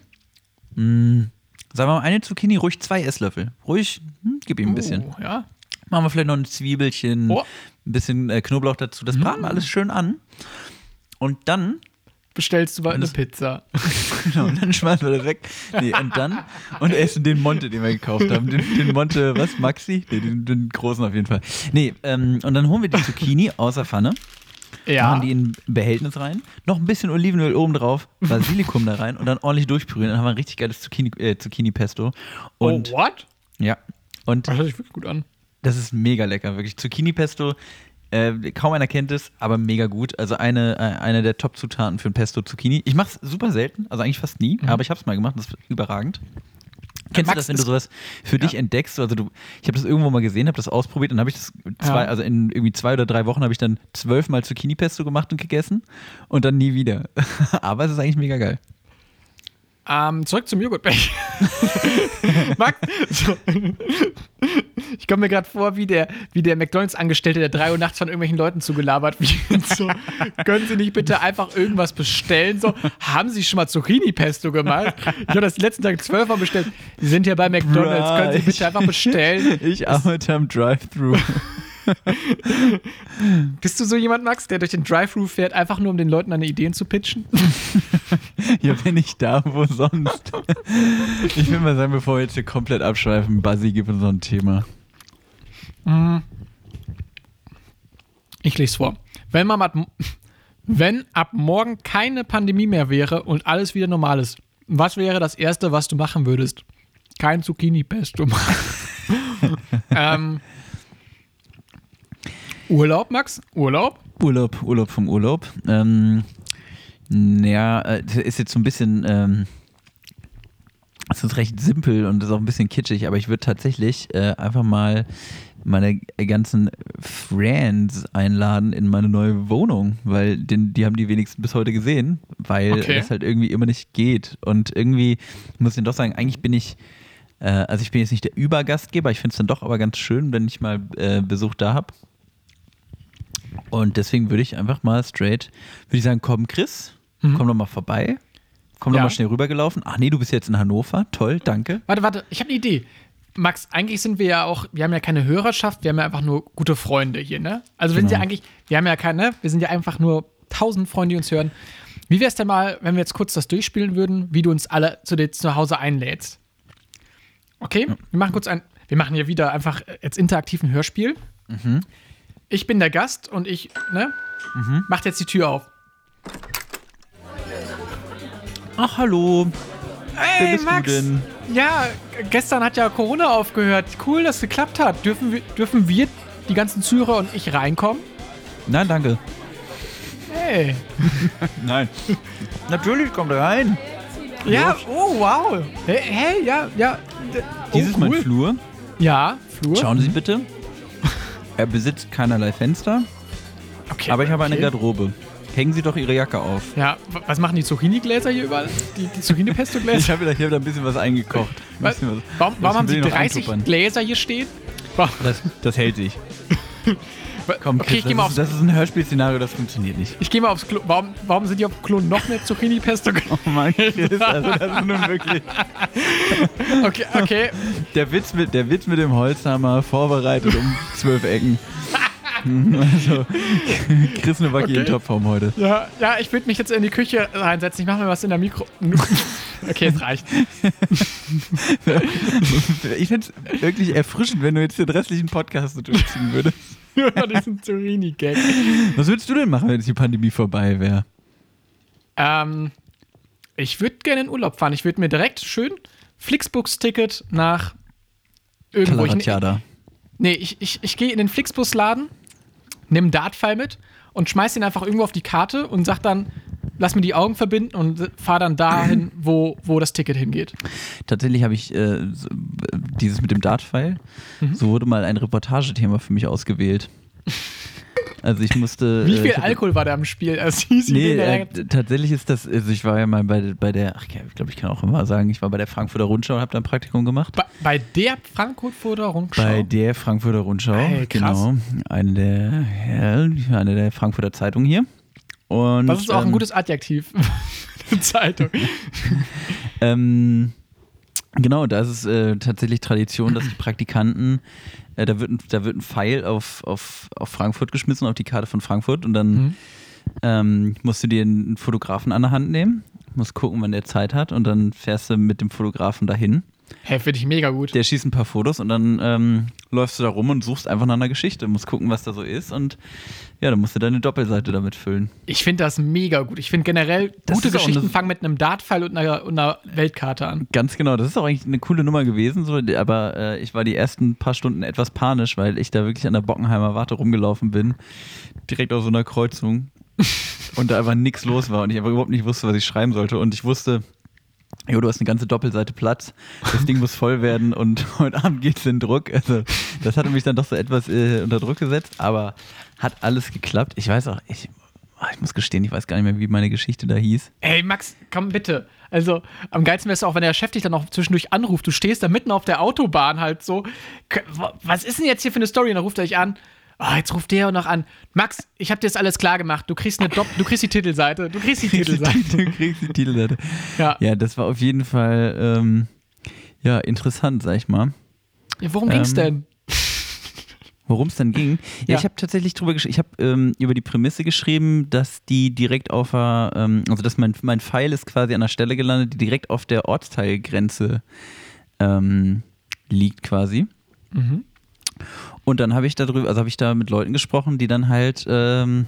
Mm, sagen wir mal, eine Zucchini, ruhig zwei Esslöffel. Ruhig, hm, gib ihm ein bisschen. Oh, ja. Machen wir vielleicht noch ein Zwiebelchen, Oh. ein bisschen äh, Knoblauch dazu. Das braten wir alles schön an. Und dann, Bestellst du bald eine Pizza. *laughs* genau, und dann schmeißen wir das weg. Nee, und dann, und essen den Monte, den wir gekauft haben. Den, den Monte, was, Maxi? Nee, den, den großen auf jeden Fall. Nee, ähm, und dann holen wir die Zucchini aus der Pfanne, Ja. machen die in ein Behältnis rein, noch ein bisschen Olivenöl oben drauf, Basilikum da rein und dann ordentlich durchbrühen. Dann haben wir ein richtig geiles Zucchini, äh, Zucchini-Pesto. Und, oh, what? ja, und Das hört sich wirklich gut an. Das ist mega lecker, wirklich. Zucchini-Pesto, äh, kaum einer kennt es, aber mega gut. Also eine, äh, eine der Top-Zutaten für ein Pesto Zucchini. Ich mache es super selten, also eigentlich fast nie, aber ich habe es mal gemacht, das ist überragend. Kennst Max du das, wenn du sowas für dich entdeckst? Also du, ich habe das irgendwo mal gesehen, habe das ausprobiert und habe ich das zwei, Ja. also in irgendwie zwei oder drei Wochen habe ich dann zwölfmal Zucchini-Pesto gemacht und gegessen und dann nie wieder. *laughs* aber es ist eigentlich mega geil. Ähm, zurück zum Joghurtbecher. *laughs* *laughs* Max, so. Ich komme mir gerade vor, wie der, wie der McDonalds-Angestellte, der 3 Uhr nachts von irgendwelchen Leuten zugelabert wird. So, können Sie nicht bitte einfach irgendwas bestellen? So, haben Sie schon mal Zucchini-Pesto gemacht? Ich habe das letzten Tag zwölfmal bestellt. Sie sind hier bei McDonalds, können Sie bitte einfach bestellen? Ich arbeite am Drive-Thru. *laughs* Bist du so jemand, Max, der durch den Drive-Thru fährt, einfach nur um den Leuten deine Ideen zu pitchen? *laughs* Hier bin ich da, wo sonst. Ich will mal sagen, bevor wir jetzt hier komplett abschweifen, Buzzy, gib uns noch ein Thema. Ich lese vor. Wenn man ab, *laughs* wenn ab morgen keine Pandemie mehr wäre und alles wieder normal ist, was wäre das Erste, was du machen würdest? Kein Zucchini-Pesto machen. *laughs* ähm, Urlaub, Max? Urlaub? Urlaub, Urlaub vom Urlaub. Ähm, ja, äh, ist jetzt so ein bisschen, ähm, ist recht simpel und ist auch ein bisschen kitschig, aber ich würde tatsächlich äh, einfach mal meine ganzen Friends einladen in meine neue Wohnung, weil den, die haben die wenigsten bis heute gesehen, weil Okay. das halt irgendwie immer nicht geht. Und irgendwie muss ich dann doch sagen, eigentlich bin ich, äh, also ich bin jetzt nicht der Übergastgeber, ich finde es dann doch aber ganz schön, wenn ich mal äh, Besuch da habe. Und deswegen würde ich einfach mal straight, würde ich sagen, komm Chris, komm doch mal vorbei. Komm doch Ja. mal schnell rübergelaufen. Ach nee, du bist jetzt in Hannover. Toll, danke. Warte, warte, ich habe eine Idee. Max, eigentlich sind wir ja auch, wir haben ja keine Hörerschaft, wir haben ja einfach nur gute Freunde hier, ne? Also wir sind ja Genau. eigentlich, wir haben ja keine, wir sind ja einfach nur tausend Freunde, die uns hören. Wie wäre es denn mal, wenn wir jetzt kurz das durchspielen würden, wie du uns alle zu dir zu Hause einlädst? Okay, wir machen kurz ein, wir machen hier wieder einfach jetzt interaktiv ein Hörspiel. Ich bin der Gast und ich, ne? Macht jetzt die Tür auf. Ach, hallo. Bist Max! Ja, gestern hat ja Corona aufgehört. Cool, dass es geklappt hat. Dürfen wir, dürfen wir, die ganzen Zuhörer und ich reinkommen? Nein, danke. Hey. *laughs* Nein. Natürlich, kommt rein. Ja, oh, wow. Hey, hey ja, ja. D- Dies oh, ist mein cool. Flur. Ja, Flur. Schauen Sie bitte. Er besitzt keinerlei Fenster, Okay, aber ich habe eine okay. Garderobe. Hängen Sie doch Ihre Jacke auf. Ja, was machen die Zucchini-Gläser hier überall? Die, die Zucchini-Pesto-Gläser? *laughs* Ich habe da, hab da ein bisschen was eingekocht. Ein Was? bisschen was. Warum, Das warum haben sie ich noch 30 eintuppern. Gläser hier stehen? Das, das hält sich. *laughs* Komm, okay, Chris, ich gehe mal das, aufs ist, das ist ein Hörspielszenario, das funktioniert nicht. Ich gehe mal aufs Klo. Warum, warum sind die auf dem Klo noch mehr Zucchini-Pesto? *laughs* Oh mein Chris, also das ist nun wirklich... Okay, okay. Der Witz mit, der Witz mit dem Holzhammer vorbereitet um zwölf Ecken. *laughs* Also, Chris Nowacki Okay. in Topform heute. Ja, ja ich würde mich jetzt in die Küche reinsetzen. Ich mache mir was in der Mikro. *laughs* Okay, es reicht. *laughs* Ich fände es wirklich erfrischend, wenn du jetzt den restlichen Podcast so durchziehen würdest. Diesen Zucchini-Gag. Was würdest du denn machen, wenn jetzt die Pandemie vorbei wäre? Ähm, ich würde gerne in Urlaub fahren. Ich würde mir direkt schön Flixbus-Ticket nach irgendwo. Ich, nee, ich, ich, ich gehe in den Flixbus-Laden, nehme einen Dartpfeil mit und schmeiß ihn einfach irgendwo auf die Karte und sag dann, lass mir die Augen verbinden und fahr dann dahin, *clears throat* wo, wo das Ticket hingeht. Tatsächlich habe ich äh, dieses mit dem Dartpfeil, Mhm. so wurde mal ein Reportagethema für mich ausgewählt. *laughs* Also ich musste. Wie äh, viel hatte- Alkohol war da im Spiel? *laughs* Hieß Nee, äh, tatsächlich ist das, also ich war ja mal bei, bei der, ach, ich glaube, ich kann auch immer sagen, ich war bei der Frankfurter Rundschau und habe da ein Praktikum gemacht. bei, bei der Frankfurter Rundschau. Bei der Frankfurter Rundschau, Ey, genau. Eine der, ja, eine der Frankfurter Zeitungen hier. Und, das ist auch ein ähm, gutes Adjektiv. *laughs* Zeitung. *laughs* Ähm, genau, da ist es äh, tatsächlich Tradition, dass die Praktikanten, äh, da, wird ein, da wird ein Pfeil auf, auf, auf Frankfurt geschmissen, auf die Karte von Frankfurt und dann Mhm. ähm, musst du dir einen Fotografen an der Hand nehmen, musst gucken, wann der Zeit hat und dann fährst du mit dem Fotografen dahin. Hey, finde ich mega gut. Der schießt ein paar Fotos und dann ähm, läufst du da rum und suchst einfach nach einer Geschichte, musst gucken, was da so ist und ja, dann musst du deine Doppelseite damit füllen. Ich finde das mega gut. Ich finde generell, Das gute Geschichten fangen mit einem Dartpfeil und einer, und einer Weltkarte an. Ganz genau, das ist auch eigentlich eine coole Nummer gewesen, so, aber äh, ich war die ersten paar Stunden etwas panisch, weil ich da wirklich an der Bockenheimer Warte rumgelaufen bin, direkt auf so einer Kreuzung *laughs* und da einfach nichts los war und ich einfach überhaupt nicht wusste, was ich schreiben sollte und ich wusste, Jo, du hast eine ganze Doppelseite Platz. Das Ding muss voll werden und *laughs* heute Abend geht's in Druck. Also, das hatte mich dann doch so etwas äh, unter Druck gesetzt, aber hat alles geklappt. Ich weiß auch, ich, ah, ich muss gestehen, ich weiß gar nicht mehr, wie meine Geschichte da hieß. Ey, Max, komm bitte. Also, am geilsten wäre es auch, wenn der Chef dich dann noch zwischendurch anruft. Du stehst da mitten auf der Autobahn halt so. Was ist denn jetzt hier für eine Story? Und dann ruft er dich an. Ah, jetzt ruft der noch an. Max, ich habe dir das alles klar gemacht. Du kriegst, eine Dopp du kriegst die Titelseite. Du kriegst die *laughs* Titelseite. Du kriegst die Titelseite. Ja. Ja, das war auf jeden Fall ähm, ja, interessant, sag ich mal. ja worum ging's Ähm, denn? Worum es dann ging. Ja, Ja. ich habe tatsächlich drüber geschrieben, ich habe ähm, über die Prämisse geschrieben, dass die direkt auf der, ähm, also dass mein, mein Pfeil ist quasi an der Stelle gelandet, die direkt auf der Ortsteilgrenze ähm, liegt quasi. Mhm. Und dann habe ich darüber, also habe ich da mit Leuten gesprochen, die dann halt ähm,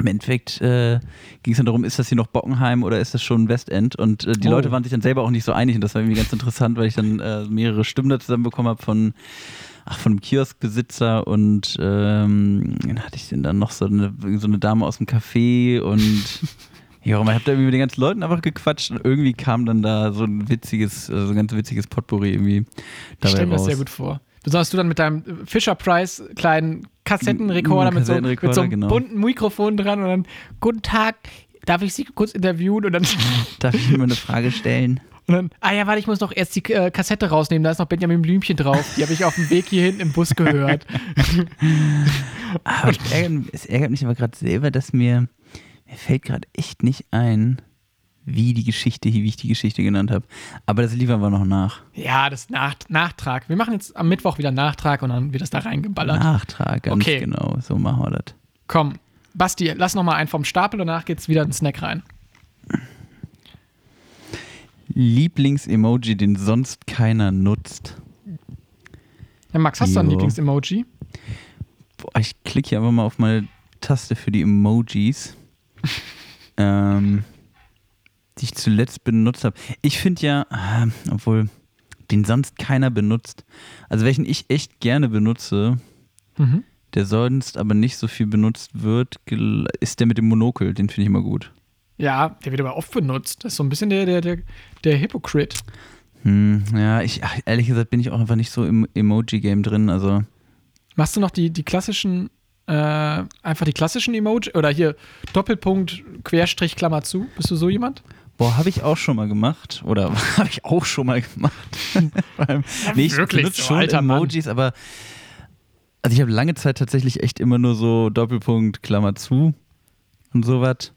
im Endeffekt äh, ging es dann darum, ist das hier noch Bockenheim oder ist das schon Westend? Und äh, die Oh. Leute waren sich dann selber auch nicht so einig und das war irgendwie ganz interessant, weil ich dann äh, mehrere Stimmen da zusammenbekommen habe von, ach, von einem Kioskbesitzer und ähm, dann hatte ich denn dann noch so eine, so eine Dame aus dem Café und *laughs* ja, ich habe da irgendwie mit den ganzen Leuten einfach gequatscht und irgendwie kam dann da so ein witziges, äh, so ein ganz witziges Potpourri irgendwie Ich dabei stelle mir das sehr gut vor. Besonders du dann mit deinem Fisher Price kleinen Kassettenrekorder Mm, mit so, mit Kassettenrekorder, so einem genau. bunten Mikrofon dran und dann, guten Tag, darf ich Sie kurz interviewen? Und dann, *laughs* Darf ich mir mal eine Frage stellen? *laughs* und dann ah ja, warte, ich muss noch erst die äh, Kassette rausnehmen, da ist noch Benjamin Blümchen drauf. Die habe ich auf dem Weg hier hinten im Bus gehört. *laughs* Aber ich ärgert, es ärgert mich aber gerade selber, dass mir, mir fällt gerade echt nicht ein, wie die Geschichte, wie ich die Geschichte genannt habe. Aber das liefern wir noch nach. Ja, das Nach Nachtrag. Wir machen jetzt am Mittwoch wieder Nachtrag und dann wird das da reingeballert. Nachtrag, ganz Okay. genau. So machen wir das. Komm, Basti, lass noch mal einen vom Stapel und danach geht's wieder in den Snack rein. Lieblings-Emoji, den sonst keiner nutzt. Ja, Max, hast du ein Jo. Lieblings-Emoji? Ich klicke hier einfach mal auf meine Taste für die Emojis. *laughs* ähm, die ich zuletzt benutzt habe. Ich finde ja, ah, obwohl den sonst keiner benutzt. Also welchen ich echt gerne benutze, Mhm. der sonst aber nicht so viel benutzt wird, ist der mit dem Monokel. Den finde ich immer gut. Ja, der wird aber oft benutzt. Das ist so ein bisschen der, der, der, der Hypocrite. Hm, ja, ich, ach, ehrlich gesagt bin ich auch einfach nicht so im Emoji-Game drin. Also Machst du noch die, die klassischen, äh, einfach die klassischen Emoji? Oder hier Doppelpunkt, Querstrich, Klammer zu? Bist du so jemand? Boah, habe ich auch schon mal gemacht. Oder *laughs* habe ich auch schon mal gemacht. *laughs* Nee, ich wirklich, benutze so schon alter Mann. Emojis, aber also ich habe lange Zeit tatsächlich echt immer nur so Doppelpunkt, Klammer zu und sowas.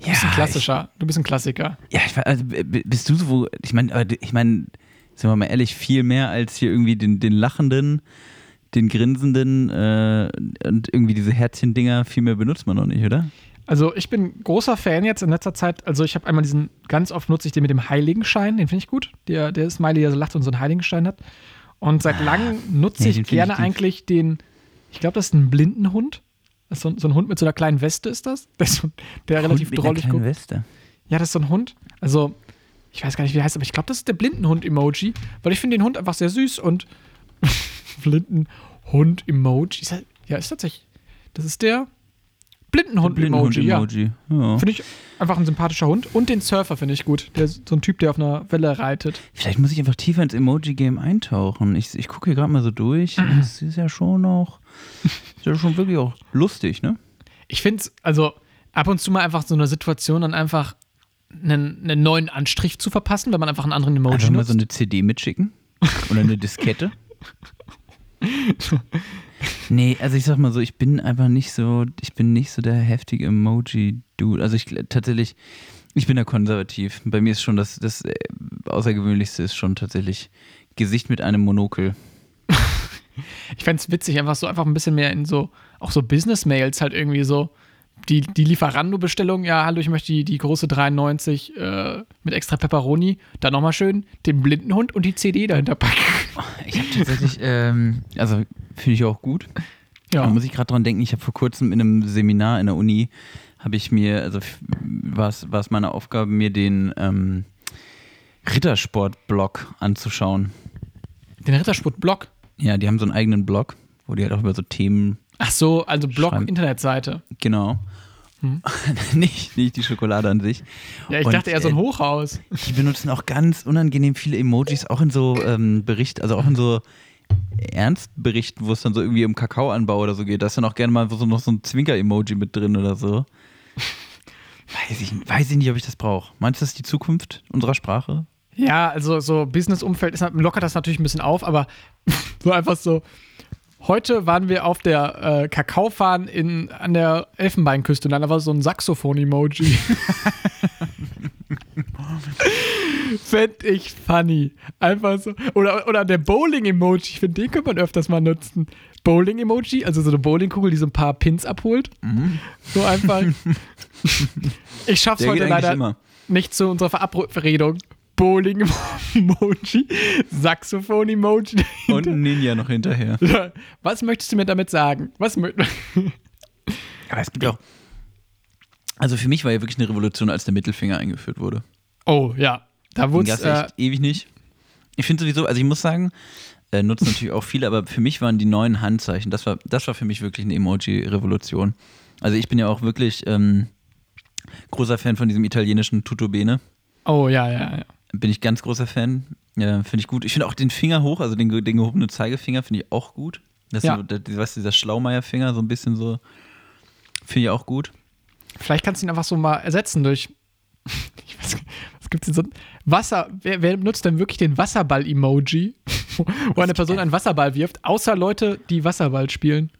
Du bist ein klassischer, du bist ein Klassiker. Ich, ja, ich, also, b- bist du so, ich meine, ich meine, sind wir mal ehrlich, viel mehr als hier irgendwie den, den lachenden, den grinsenden äh, und irgendwie diese Herzchen-Dinger, viel mehr benutzt man noch nicht, oder? Also ich bin großer Fan jetzt in letzter Zeit. Also ich habe einmal diesen, ganz oft nutze ich den mit dem Heiligenschein, den finde ich gut. Der, der Smiley, der so lacht und so einen Heiligenschein hat. Und seit langem nutze Ah. ja, ich gerne ich- eigentlich den, ich glaube, das ist ein Blindenhund. Das ist so, ein- so ein Hund mit so einer kleinen Weste ist das. Der, ist so, der relativ Und mit einer drollig kleinen guckt. Weste. Ja, das ist so ein Hund. Also, ich weiß gar nicht, wie der heißt, aber ich glaube, das ist der Blindenhund-Emoji, weil ich finde den Hund einfach sehr süß und *laughs* Blindenhund-Emoji. Ja, ist tatsächlich. Das ist der Blindenhund-Emoji, ja. Blindenhund-Emoji. Ja. Finde ich einfach ein sympathischer Hund. Und den Surfer finde ich gut. Der, ist so ein Typ, der auf einer Welle reitet. Vielleicht muss ich einfach tiefer ins Emoji-Game eintauchen. Ich, ich gucke hier gerade mal so durch. *clears throat* Das ist ja schon noch. Ist ja schon wirklich auch lustig, ne? Ich finde es, also ab und zu mal einfach so eine Situation dann einfach einen, einen neuen Anstrich zu verpassen, wenn man einfach einen anderen Emoji Einfach mal nutzt. so eine CD mitschicken. Oder eine Diskette. *laughs* nee, also ich sag mal so, ich bin einfach nicht so, ich bin nicht so der heftige Emoji-Dude. Also ich tatsächlich, ich bin da konservativ. Bei mir ist schon das, das äh, Außergewöhnlichste ist schon tatsächlich Gesicht mit einem Monokel. *laughs* Ich fände es witzig, einfach so einfach ein bisschen mehr in so, auch so Business-Mails halt irgendwie so. Die, die Lieferando-Bestellung, ja, hallo, ich möchte die, die große 93 äh, mit extra Pepperoni, dann nochmal schön den Blindenhund und die CD dahinter packen. Ich habe tatsächlich, ähm, also finde ich auch gut. Da muss ich gerade dran denken, ich habe vor kurzem in einem Seminar in der Uni, habe ich mir, also war es meine Aufgabe, mir den ähm, Rittersport-Blog anzuschauen. Den Rittersport-Blog. Ja, die haben so einen eigenen Blog, wo die halt auch über so Themen, Ach so, also Blog, Schreiben. Internetseite. genau. *laughs* nicht, nicht die Schokolade an sich. Ja, ich Und, dachte eher so ein äh, Hochhaus. Die benutzen auch ganz unangenehm viele Emojis, auch in so ähm, Bericht, also auch in so Ernstberichten, wo es dann so irgendwie um Kakaoanbau oder so geht. Da ist dann auch gerne mal so noch so ein Zwinker-Emoji mit drin oder so. Weiß ich, weiß ich nicht, ob ich das brauche. Meinst du, das ist die Zukunft unserer Sprache? Ja, also so Business-Umfeld lockert das natürlich ein bisschen auf, aber *laughs* so einfach so. Heute waren wir auf der äh, Kakaofarm in, an der Elfenbeinküste und dann war so ein Saxophon-Emoji. *laughs* Fänd ich funny. Einfach so. Oder, oder der Bowling-Emoji. Ich finde, den könnte man öfters mal nutzen. Bowling-Emoji, also so eine Bowlingkugel, die so ein paar Pins abholt. So einfach. *laughs* ich schaff's Der heute leider immer. nicht zu unserer Verabredung. Bowling-Emoji, *laughs* Saxophon-Emoji. Und ein Ninja noch hinterher. Was möchtest du mir damit sagen? Was Aber *laughs* es gibt auch. Also für mich war ja wirklich eine Revolution, als der Mittelfinger eingeführt wurde. Oh, ja. Da wurde es. Äh, ewig nicht. Ich finde sowieso, also ich muss sagen, äh, nutzen natürlich auch viele, aber für mich waren die neuen Handzeichen, das war, das war für mich wirklich eine Emoji-Revolution. Also ich bin ja auch wirklich ähm, großer Fan von diesem italienischen Tutto Bene. oh, ja, ja, ja. Bin ich ganz großer Fan. Ja, finde ich gut. Ich finde auch den Finger hoch, also den, den gehobenen Zeigefinger, finde ich auch gut. Das Ja. so, der, weißt du, dieser Schlaumeier-Finger, so ein bisschen so, finde ich auch gut. Vielleicht kannst du ihn einfach so mal ersetzen durch. *laughs* Ich weiß, was gibt's denn so? Wasser. Wer, wer nutzt denn wirklich den Wasserball-Emoji? *laughs* Wo eine Person einen Wasserball wirft, außer Leute, die Wasserball spielen.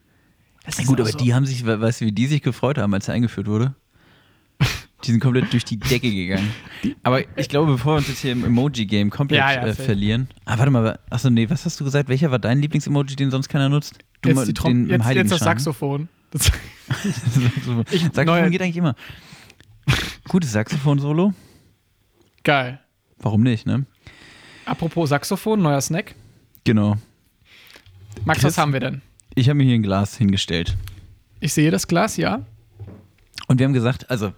Das Ja, ist gut, aber so. die haben sich, we- weißt du, wie die sich gefreut haben, als er eingeführt wurde? Die sind komplett durch die Decke gegangen. Aber ich glaube, bevor wir uns jetzt hier im Emoji-Game komplett Ja, ja, äh, verlieren. Ah, warte mal, achso, nee, was hast du gesagt? Welcher war dein Lieblings-Emoji, den sonst keiner nutzt? Du mal Jetzt, die den Trom im jetzt, jetzt das. Saxophon. *laughs* Das, Ich- Saxophon neue- geht eigentlich immer. Gutes Saxophon-Solo? geil. Warum nicht, ne? Apropos Saxophon, neuer Snack. Genau. Max, Chris? was haben wir denn? Ich habe mir hier ein Glas hingestellt. Ich sehe das Glas, ja. Und wir haben gesagt, also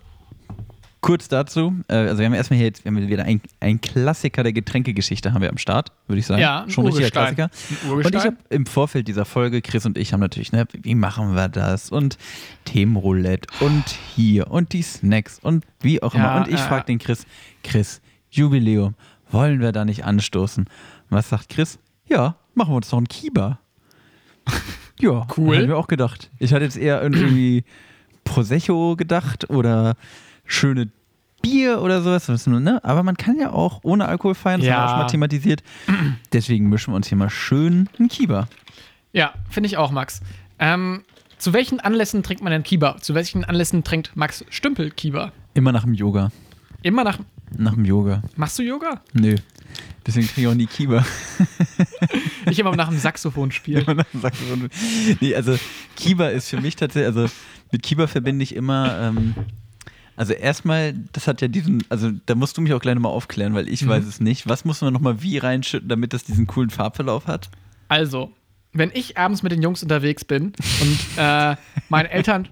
kurz dazu, äh, also wir haben erstmal hier jetzt, wir haben wieder ein, Klassiker der Getränkegeschichte haben wir am Start, würde ich sagen. Ja, schon richtiger. Klassiker. Und ich habe im Vorfeld dieser Folge, Chris und ich haben natürlich, ne, wie machen wir das? Und Themenroulette und hier und die Snacks und wie auch immer. Ja, und ich ja, frage den Chris, Chris, Jubiläum, wollen wir da nicht anstoßen? Was sagt Chris? Ja, machen wir uns doch einen Kieber. *laughs* Ja, Cool. Haben wir auch gedacht. Ich hatte jetzt eher irgendwie Prosecco gedacht oder schöne Bier oder sowas. was, Ne? Aber man kann ja auch ohne Alkohol feiern, das Ja. haben wir auch schon mal thematisiert. Deswegen mischen wir uns hier mal schön einen Kieber. Ja, finde ich auch, Max. Ähm, zu welchen Anlässen trinkt man denn Kiba? Zu welchen Anlässen trinkt Max Stümpel Kiba? Immer nach dem Yoga. Immer nach. Nach dem Yoga. Machst du Yoga? Nö. Deswegen kriege ich auch nie Kieber. *laughs* Ich immer nach dem Saxophonspiel. Immer nach dem Saxophon. nee, also Kieber ist für mich tatsächlich, also mit Kieber verbinde ich immer, ähm, also erstmal, das hat ja diesen, also da musst du mich auch gleich nochmal aufklären, weil ich weiß es nicht. Was muss man nochmal wie reinschütten, damit das diesen coolen Farbverlauf hat? Also, wenn ich abends mit den Jungs unterwegs bin und *laughs* äh, meinen Eltern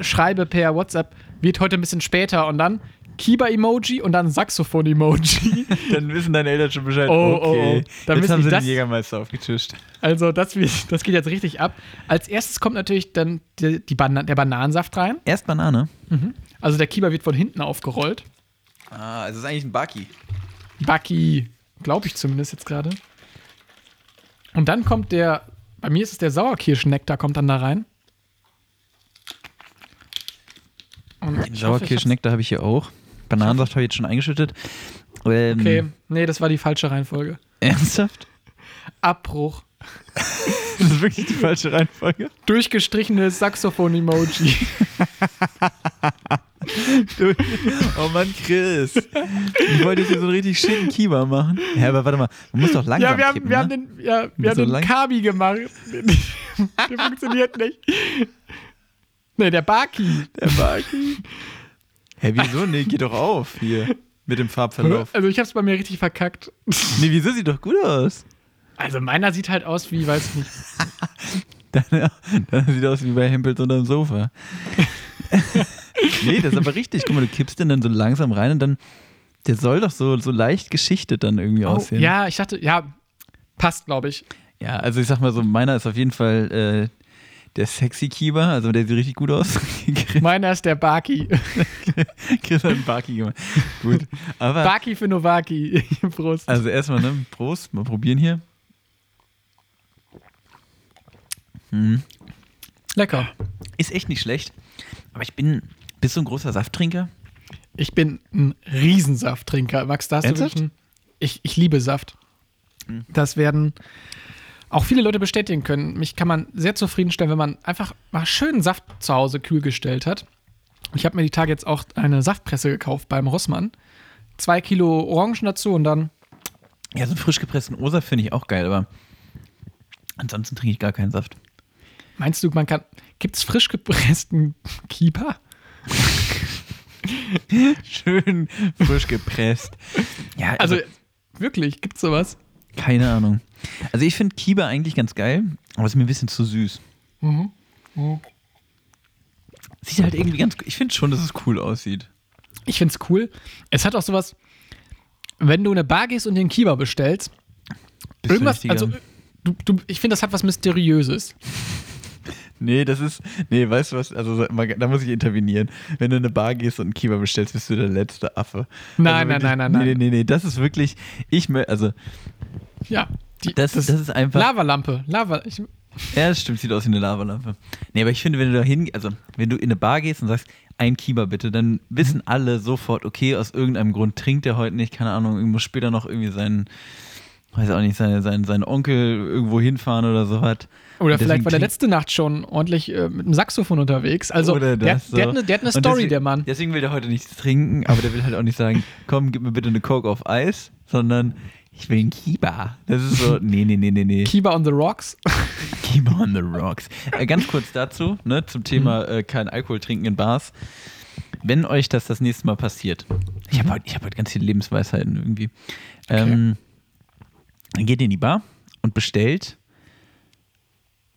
schreibe per WhatsApp, wird heute ein bisschen später und dann Kiba-Emoji und dann Saxophon-Emoji. *laughs* Dann wissen deine Eltern schon Bescheid. Oh, oh, oh. okay. Dann Jetzt haben sie das- den Jägermeister aufgetischt. Also, das, wird, das geht jetzt richtig ab. Als erstes kommt natürlich dann die, die Bana der Bananensaft rein. Erst Banane. Also der Kieber wird von hinten aufgerollt. Ah, es ist eigentlich ein Bucky. Bucky, glaube ich zumindest jetzt gerade. Und dann kommt der, bei mir ist es der Sauerkirschnektar, kommt dann da rein. Den Sauerkirschnektar habe ich hier auch. Bananensaft habe ich jetzt schon eingeschüttet. Ähm, okay, nee, das war die falsche Reihenfolge. Ernsthaft? Abbruch. *laughs* das ist wirklich die falsche Reihenfolge. Durchgestrichene Saxophon-Emoji. *laughs* Du- *laughs* Oh Mann, Chris. Ich wollte hier so einen richtig schicken Kieber machen. Ja, aber warte mal, man muss doch langsam ja, wir haben, kippen, wir haben ne? den, ja, wir haben So den Kabi gemacht. *laughs* der funktioniert nicht. Nee, der Baki. Der Baki. Hä, wieso? Nee, geht doch auf hier. Mit dem Farbverlauf. Also ich hab's bei mir richtig verkackt. Nee, wieso? Sieht doch gut aus. Also meiner sieht halt aus wie, weiß ich nicht. *laughs* Deine, deine sieht aus wie bei Hempels unterm Sofa. Nee, das ist aber richtig. Guck mal, du kippst den dann so langsam rein und dann, der soll doch so, so leicht geschichtet dann irgendwie Oh, aussehen. ja, ich dachte, ja, passt, glaube ich. Ja, also ich sag mal so, meiner ist auf jeden Fall äh, der sexy Kieber, also der sieht richtig gut aus. *laughs* Meiner ist der Baki. *laughs* Chris hat einen Baki gemacht. Gut. Aber, Baki für Novaki. *laughs* Prost. also erstmal, ne, Prost, mal probieren hier. Hm. Lecker. Ist echt nicht schlecht. Aber ich bin, bist du ein großer Safttrinker? Ich bin ein Riesensafttrinker. Max, da hast du Ernsthaft? wirklich einen, ich, ich liebe Saft. Das werden auch viele Leute bestätigen können. Mich kann man sehr zufriedenstellen, wenn man einfach mal schön Saft zu Hause kühl gestellt hat. Ich habe mir die Tage jetzt auch eine Saftpresse gekauft beim Rossmann. Zwei Kilo Orangen dazu und dann Ja, so einen frisch gepressten Osa finde ich auch geil, aber ansonsten trinke ich gar keinen Saft. Meinst du, man kann. Gibt es frisch gepressten Keeper? *laughs* Schön frisch gepresst. Ja, also, Also, wirklich, gibt's sowas? keine Ahnung. Also ich finde Kiba eigentlich ganz geil, aber es ist mir ein bisschen zu süß. Mhm. Sieht halt irgendwie ganz. Ich finde schon, dass es cool aussieht. Ich find's cool. Es hat auch sowas, wenn du in eine Bar gehst und einen Kieber bestellst, Bist irgendwas, also du, du, ich finde, das hat was Mysteriöses. Nee, das ist. Nee, weißt du was? Also da muss ich intervenieren. Wenn du in eine Bar gehst und einen Kiba bestellst, bist du der letzte Affe. Nein, also nein, nein, nein, Nee, nein. nee, nee, nee. Das ist wirklich. Ich mö- also Ja. Die, das, das, ist einfach. Lavalampe. Lava. Ich, Ja, das stimmt, sieht aus wie eine Lavalampe. Nee, aber ich finde, wenn du da hin, also wenn du in eine Bar gehst und sagst, ein Kieber bitte, dann wissen alle sofort, okay, aus irgendeinem Grund trinkt er heute nicht, keine Ahnung, muss später noch irgendwie seinen, weiß auch nicht, seine, seinen, seinen Onkel irgendwo hinfahren oder sowas. oder Und vielleicht war der letzte Nacht schon ordentlich äh, mit dem Saxophon unterwegs. Also, Oder der, das der, so. hat eine, der hat eine Story, deswegen, der Mann. Deswegen will der heute nichts trinken, aber der will halt auch nicht sagen, *laughs* komm, gib mir bitte eine Coke auf Eis, sondern ich will einen Kieber. Das ist so, nee, nee, nee, nee, nee. Kieber on the Rocks. *laughs* Keep on the rocks. Äh, ganz kurz dazu, ne, zum Thema äh, kein Alkohol trinken in Bars. Wenn euch das das nächste Mal passiert, ich habe heute, hab heute ganz viele Lebensweisheiten irgendwie, ähm, dann geht ihr in die Bar und bestellt,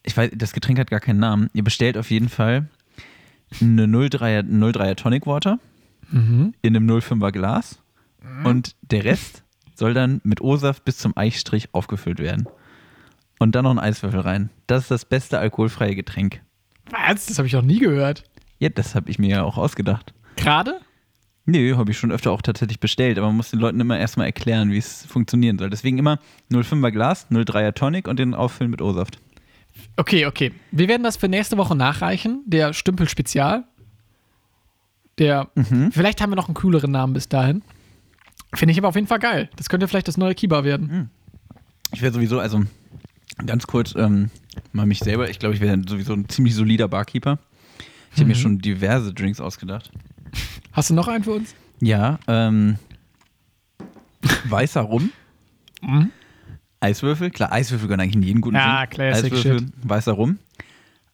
ich weiß, das Getränk hat gar keinen Namen, ihr bestellt auf jeden Fall eine 03er, 03er Tonic Water Mhm. in einem 05er Glas und der Rest soll dann mit O-Saft bis zum Eichstrich aufgefüllt werden. Und dann noch ein Eiswürfel rein. Das ist das beste alkoholfreie Getränk. Was? Das habe ich noch nie gehört. Ja, das habe ich mir ja auch ausgedacht. Gerade? Nee, habe ich schon öfter auch tatsächlich bestellt, aber man muss den Leuten immer erstmal erklären, wie es funktionieren soll. Deswegen immer 05er Glas, 03er Tonic und den auffüllen mit O-Saft. Okay, okay. Wir werden das für nächste Woche nachreichen. Der Stümpel-Spezial. Der, Mhm. vielleicht haben wir noch einen cooleren Namen bis dahin. Finde ich aber auf jeden Fall geil. Das könnte vielleicht das neue Kiba werden. Ich wäre sowieso, also ganz kurz, ähm, mal mich selber, ich glaube, ich wäre sowieso ein ziemlich solider Barkeeper. Ich habe mir schon diverse Drinks ausgedacht. Hast du noch einen für uns? Ja, ähm, weißer Rum, Mhm. Eiswürfel, klar, Eiswürfel können eigentlich in jeden guten Ja, Drink. classic Eiswürfel, weißer Rum,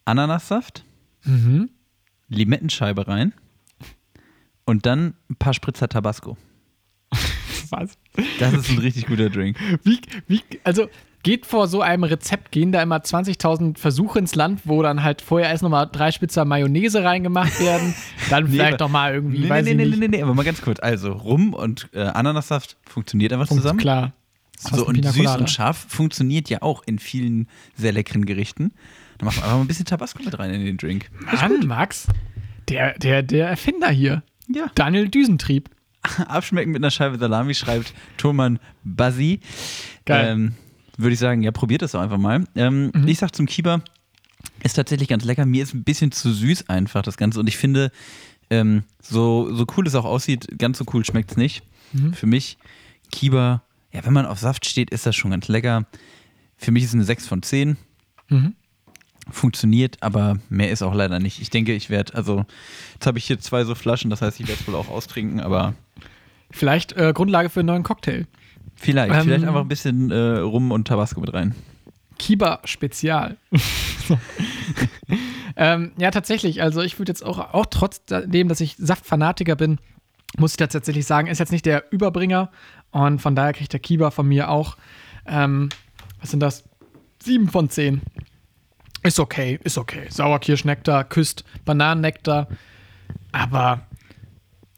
Ananassaft, Mhm. Limettenscheibe rein und dann ein paar Spritzer Tabasco. *laughs* Was? Das ist ein richtig guter Drink. Wie, wie, also geht vor so einem Rezept, gehen da immer 20.000 Versuche ins Land, wo dann halt vorher erst nochmal drei Spitzer Mayonnaise reingemacht werden, *laughs* dann vielleicht aber- nochmal irgendwie, Nee, weiß nee, nee, nee, nee, nee, aber mal ganz kurz. Also Rum und äh, Ananassaft funktioniert einfach Punkt, zusammen. Klar. So, und süß und scharf funktioniert ja auch in vielen sehr leckeren Gerichten. Da macht man aber mal ein bisschen Tabasco mit rein in den Drink. Mann, Max, der, der, der Erfinder hier. Ja. Daniel Düsentrieb. *laughs* Abschmecken mit einer Scheibe Salami, schreibt Thoman Basi. Geil. Ähm, Würde ich sagen, ja, probiert das doch einfach mal. Ähm, Ich sag zum Kieber, ist tatsächlich ganz lecker. Mir ist ein bisschen zu süß einfach das Ganze. Und ich finde, Ähm, so, so cool es auch aussieht, ganz so cool schmeckt es nicht. Für mich, Kiba, ja, wenn man auf Saft steht, ist das schon ganz lecker. Für mich ist es eine 6 von 10. Mhm. Funktioniert, aber mehr ist auch leider nicht. Ich denke, ich werde, also, jetzt habe ich hier zwei so Flaschen, das heißt, ich werde es wohl auch austrinken, aber Vielleicht äh, Grundlage für einen neuen Cocktail. Vielleicht, Ähm, vielleicht einfach ein bisschen äh, Rum und Tabasco mit rein. Kiba Spezial. *laughs* ähm, ja, tatsächlich. Also ich würde jetzt auch, auch trotzdem, dass ich Saftfanatiker bin, muss ich da tatsächlich sagen, ist jetzt nicht der Überbringer. Und von daher kriegt der Kiba von mir auch, ähm, was sind das? Sieben von zehn. Ist okay, ist okay. Sauerkirschnektar, küsst Bananennektar. Aber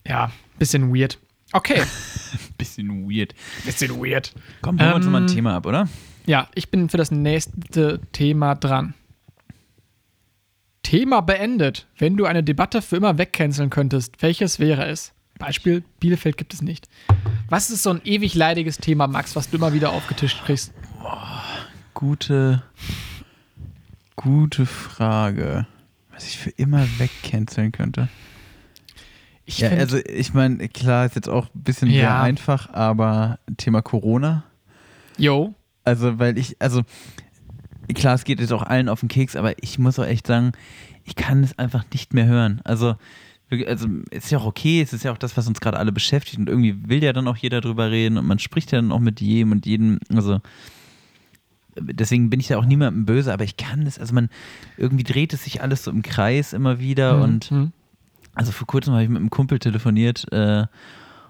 ja, bisschen weird. Okay, *laughs* Bisschen weird. bisschen weird. Komm, holen wir uns Ähm, mal ein Thema ab, oder? Ja, ich bin für das nächste Thema dran. Thema beendet. Wenn du eine Debatte für immer wegcanceln könntest, welches wäre es? Beispiel, Bielefeld gibt es nicht. Was ist so ein ewig leidiges Thema, Max, was du immer wieder aufgetischt kriegst? Gute, gute Frage. Was ich für immer wegcanceln könnte. Ich Ja, also ich meine, klar, ist jetzt auch ein bisschen sehr Ja. einfach, aber Thema Corona. yo, Also, weil ich, also klar, es geht jetzt auch allen auf den Keks, aber ich muss auch echt sagen, ich kann es einfach nicht mehr hören. Also, also ist ja auch okay, es ist ja auch das, was uns gerade alle beschäftigt und irgendwie will ja dann auch jeder drüber reden und man spricht ja dann auch mit jedem und jedem, also deswegen bin ich ja auch niemandem böse, aber ich kann es, also man, irgendwie dreht es sich alles so im Kreis immer wieder und Mhm. Also vor kurzem habe ich mit einem Kumpel telefoniert äh,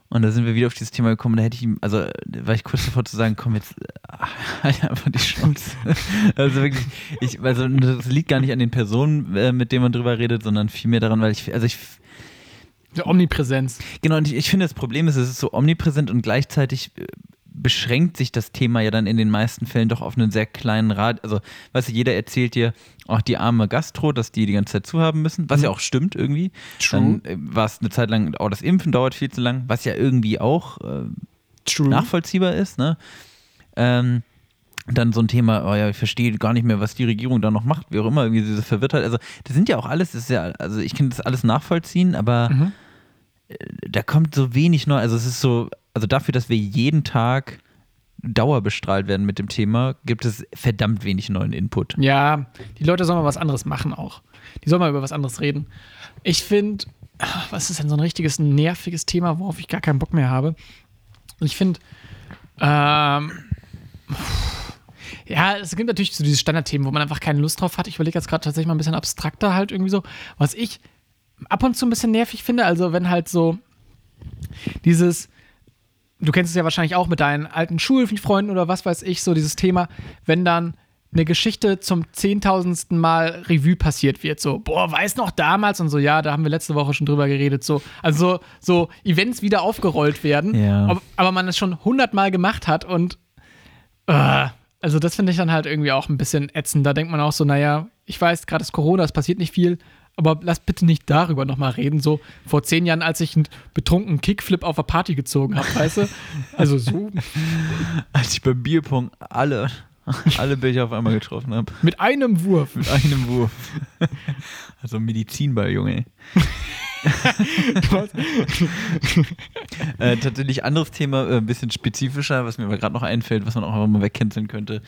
und da sind wir wieder auf dieses Thema gekommen. Da hätte ich ihm, also war ich kurz davor zu sagen, komm jetzt, äh, *laughs* halt einfach die Chance. also wirklich, ich, also das liegt gar nicht an den Personen, äh, mit denen man drüber redet, sondern vielmehr daran, weil ich, also ich, Die Omnipräsenz. genau, und ich, ich finde das Problem ist, es ist so omnipräsent und gleichzeitig äh, beschränkt sich das Thema ja dann in den meisten Fällen doch auf einen sehr kleinen Rad. Also, weißt du, jeder erzählt dir auch die arme Gastro, dass die die ganze Zeit zuhaben müssen, was ja auch stimmt irgendwie. True. Dann äh, war es eine Zeit lang, auch das Impfen dauert viel zu lang, was ja irgendwie auch äh, nachvollziehbar ist. Ne? Ähm, dann so ein Thema, oh ja, ich verstehe gar nicht mehr, was die Regierung da noch macht, wie auch immer, irgendwie diese Verwirrtheit. Also, das sind ja auch alles, das ist ja, also ich kann das alles nachvollziehen, aber Mhm. äh, da kommt so wenig neu. Also, es ist so, also dafür, dass wir jeden Tag dauerbestrahlt werden mit dem Thema, gibt es verdammt wenig neuen Input. Ja, die Leute sollen mal was anderes machen auch. Die sollen mal über was anderes reden. Ich finde, was ist denn so ein richtiges nerviges Thema, worauf ich gar keinen Bock mehr habe? Ich finde, ähm, ja, es gibt natürlich so diese Standardthemen, wo man einfach keine Lust drauf hat. Ich überlege jetzt gerade tatsächlich mal ein bisschen abstrakter halt irgendwie so. Was ich ab und zu ein bisschen nervig finde, also wenn halt so dieses, du kennst es ja wahrscheinlich auch mit deinen alten Schulfreunden oder was weiß ich, so dieses Thema, wenn dann eine Geschichte zum zehntausendsten Mal Revue passiert wird, so, boah, weiß noch damals und so, ja, da haben wir letzte Woche schon drüber geredet, so, also so, Events wieder aufgerollt werden, Ja. aber, aber man es schon hundertmal gemacht hat und äh, also das finde ich dann halt irgendwie auch ein bisschen ätzend. Da denkt man auch so, naja, ich weiß, gerade ist Corona, es passiert nicht viel, aber lass bitte nicht darüber nochmal reden. So vor zehn Jahren, als ich einen betrunkenen Kickflip auf der Party gezogen habe, weißt du? Also so *laughs* Als ich beim Bierpong alle, alle Becher auf einmal getroffen habe. mit einem Wurf. Mit einem Wurf. Also Medizinball, Junge. *laughs* äh, tatsächlich anderes Thema, äh, ein bisschen spezifischer, was mir aber gerade noch einfällt, was man auch einfach mal wegcanceln könnte,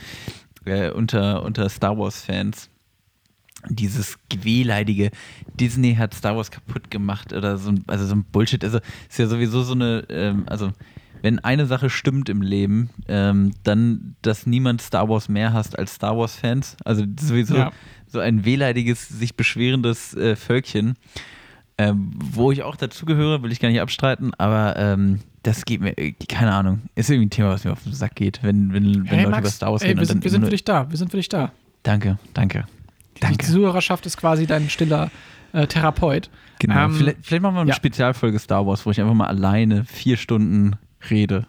äh, unter, unter Star Wars-Fans. Dieses wehleidige Disney hat Star Wars kaputt gemacht oder so ein, also so ein Bullshit. Also ist ja sowieso so eine, ähm, also wenn eine Sache stimmt im Leben, ähm, dann, dass niemand Star Wars mehr hasst als Star Wars-Fans. Also sowieso Ja. so ein wehleidiges, sich beschwerendes äh, Völkchen. Ähm, wo ich auch dazugehöre, will ich gar nicht abstreiten, aber ähm, das geht mir, äh, keine Ahnung, ist irgendwie ein Thema, was mir auf den Sack geht, wenn, wenn, wenn Hey Leute Max, über Star Wars ey, reden. wir sind, wir sind für dich da, wir sind für dich da. Danke, danke. Die Danke. Zuhörerschaft ist quasi dein stiller äh, Therapeut. Genau. Ähm, vielleicht, vielleicht machen wir eine ja. Spezialfolge Star Wars, wo ich einfach mal alleine vier Stunden rede.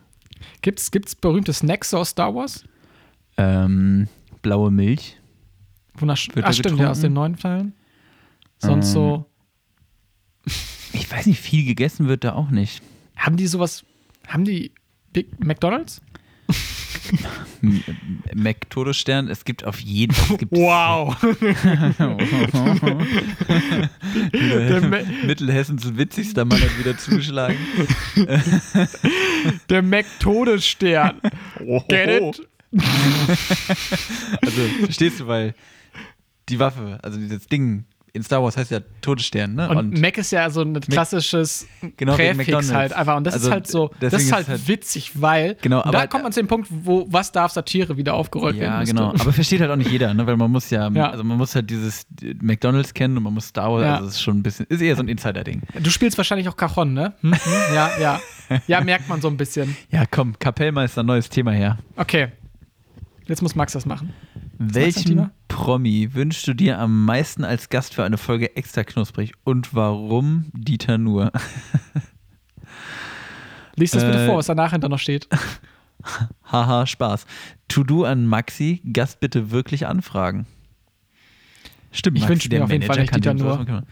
Gibt's, gibt's berühmte Snacks aus Star Wars? Ähm, blaue Milch. Wundersch Wird ah, da stimmt, ja, aus den neuen Teilen. Sonst Ähm, so. Ich weiß nicht, viel gegessen wird da auch nicht. Haben die sowas. Haben die Big McDonalds? *laughs* Mac-Todesstern, es gibt auf jeden Fall. Wow. Mittelhessens witzigster Mann hat wieder zugeschlagen. Der Mac-Todesstern. Get it? Also, verstehst du, weil die Waffe, also dieses Ding in Star Wars heißt ja Todesstern, ne? Und, Mac ist ja so ein klassisches Genau, wegen Präfix McDonald's. halt einfach. Und das Also, ist halt so, das ist ist halt, es halt- witzig, weil Genau, und da aber- kommt man zu dem Punkt, wo was darf Satire wieder aufgerollt werden ja, genau. Aber versteht halt auch nicht jeder, ne? Weil man muss ja, Ja. also man muss halt dieses McDonalds kennen und man muss Star Wars, Ja. also es ist schon ein bisschen, ist eher so ein Insider-Ding. Du spielst wahrscheinlich auch Cajon, ne? Hm? Hm? Ja, ja. Ja, merkt man so ein bisschen. Ja, komm, Kapellmeister, neues Thema her. Okay. Jetzt muss Max das machen. Welchen? Promi wünschst du dir am meisten als Gast für eine Folge extra knusprig und warum Dieter nur? *laughs* Lies das bitte Äh, vor, was danach hinter noch steht. *laughs* Haha, Spaß. To-Do an Maxi, Gast bitte wirklich anfragen. Stimmt, Ich Maxi, wünsch mir der auf jeden Fall nicht Dieter machen.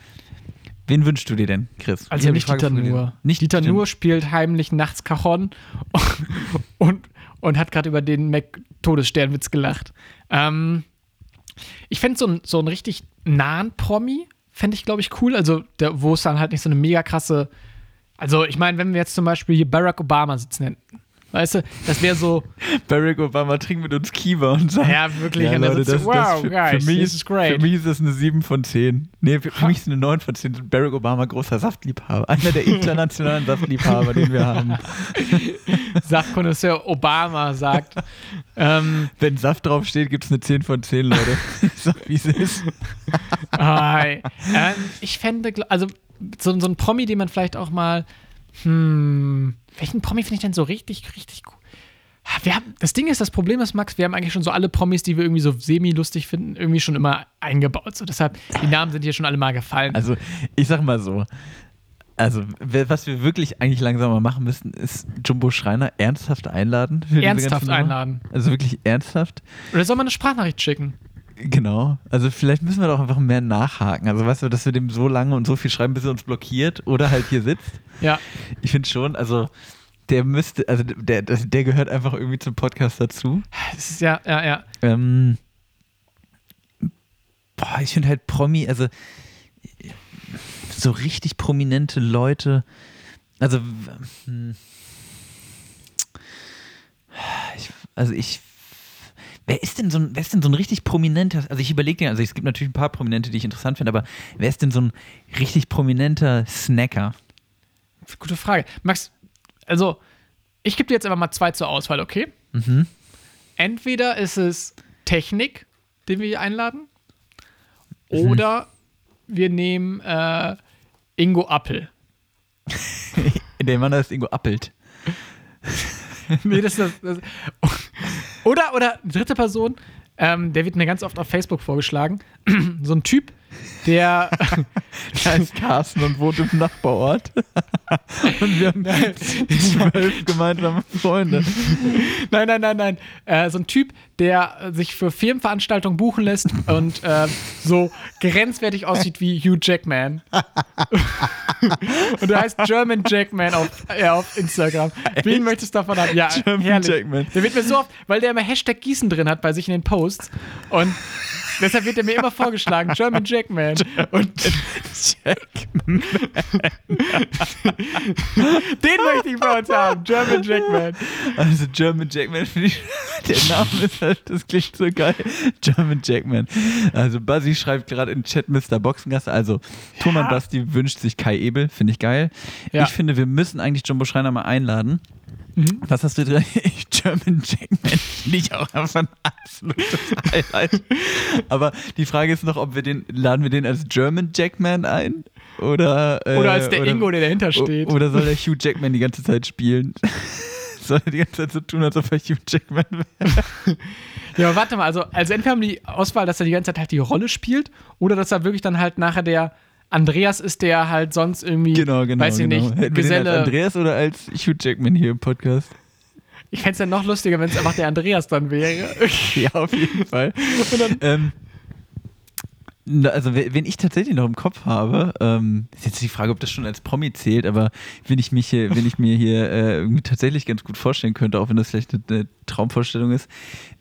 Wen wünschst du dir denn, Chris? Ich Also die nicht Dieter. Nuhr. Nicht Dieter Nuhr spielt heimlich nachts Cajon *laughs* und, und hat gerade über den Mac-Todessternwitz gelacht. Ähm, ich fände so, so einen richtig nahen Promi, fände ich, glaube ich, cool. Also, der, wo es dann halt nicht so eine mega krasse. Also, ich meine, wenn wir jetzt zum Beispiel hier Barack Obama sitzen hätten, weißt du, das wäre so, *laughs* Barack Obama trinkt mit uns Kiva und sagt, ja, wirklich, Ja, Leute, das, das wow, für, guys, für, mich this ist, is great. für mich ist das eine 7 von 10. Nee, für, für mich ist es eine 9 von 10. Barack Obama, großer Saftliebhaber. Einer der internationalen *laughs* Saftliebhaber, den wir haben. *laughs* Saftkonnoisseur Obama sagt. ähm, Wenn Saft draufsteht, gibt es eine 10 von 10, Leute. so wie es ist. Hi. ähm, ich fände, also so, so ein Promi, den man vielleicht auch mal, hm, welchen Promi finde ich denn so richtig, richtig gut? Wir haben, das Ding ist, das Problem ist, Max, wir haben eigentlich schon so alle Promis, die wir irgendwie so semi-lustig finden, irgendwie schon immer eingebaut. So, deshalb, die Namen sind hier schon alle mal gefallen. Also, ich sag mal so. Also, was wir wirklich eigentlich langsam mal machen müssten, ist Jumbo Schreiner ernsthaft einladen. Ernsthaft einladen. Also wirklich ernsthaft. Oder soll man eine Sprachnachricht schicken? Genau. Also vielleicht müssen wir doch einfach mehr nachhaken. Also weißt du, dass wir dem so lange und so viel schreiben, bis er uns blockiert oder halt hier sitzt. Ja. Ich finde schon, also der müsste, also der, der, gehört einfach irgendwie zum Podcast dazu. Ja, ja, ja. Ähm, boah, ich finde halt Promi, also so richtig prominente Leute, also hm, ich, also ich Wer ist denn so ein, wer ist denn so ein richtig prominenter, also ich überlege dir, also es gibt natürlich ein paar Prominente, die ich interessant finde, aber wer ist denn so ein richtig prominenter Snacker? Gute Frage. Max, also, ich gebe dir jetzt einfach mal zwei zur Auswahl, okay? Mhm. Entweder ist es Technik, den wir hier einladen, oder wir nehmen äh, Ingo Appel. *laughs* Der Mann heißt Ingo Appelt. nee, das ist das, das. *laughs* Oder, oder dritte Person, ähm, der wird mir ganz oft auf Facebook vorgeschlagen. *clears throat* so ein Typ, der. *laughs* Der heißt Carsten und wohnt im Nachbarort. *laughs* und wir haben zwölf gemeinsame Freunde. nein, nein, nein, nein. Äh, so ein Typ, der äh, sich für Firmenveranstaltungen buchen lässt und äh, so grenzwertig aussieht wie Hugh Jackman. und der heißt German Jackman auf, ja, auf Instagram. Wen möchtest du davon haben? Ja, German herrlich. Jackman. Der wird mir so oft, weil der immer Hashtag Gießen drin hat bei sich in den Posts. Und deshalb wird er mir immer vorgeschlagen, German Jackman. Und Jackman. den möchte ich bei uns haben, German Jackman. Also German Jackman finde *laughs* ich, der Name ist halt, das klingt so geil. German Jackman. Also Buzzy schreibt gerade im Chat Mr. Boxengasse, also Thomas Ja. Basti wünscht sich Kai Ebel, finde ich geil. Ja. Ich finde, wir müssen eigentlich Jumbo Schreiner mal einladen. Mhm. Was hast du drin? *laughs* German Jackman finde ich auch einfach ein absolutes Highlight. Aber die Frage ist noch, ob wir den, laden wir den als German Jackman ein? Oder, äh, Oder als der oder- Ingo, der dahinter steht. Oder soll der Hugh Jackman die ganze Zeit spielen? *laughs* soll er die ganze Zeit so tun, als ob er Hugh Jackman wäre? Ja, aber warte mal, also, also entweder haben wir die Auswahl, dass er die ganze Zeit halt die Rolle spielt, oder dass er wirklich dann halt nachher der Andreas ist, der halt sonst irgendwie, Genau, genau. weiß ich genau. nicht, Hätten wir den Geselle. als Andreas oder als Hugh Jackman hier im Podcast? Ich fände es ja noch lustiger, wenn es einfach der Andreas dann wäre. *laughs* Ja, auf jeden Fall. ähm, Also, we- wen ich tatsächlich noch im Kopf habe, ähm, ist jetzt die Frage, ob das schon als Promi zählt, aber wenn ich, mich hier, wenn ich mir hier äh, tatsächlich ganz gut vorstellen könnte, auch wenn das vielleicht eine, eine Traumvorstellung ist,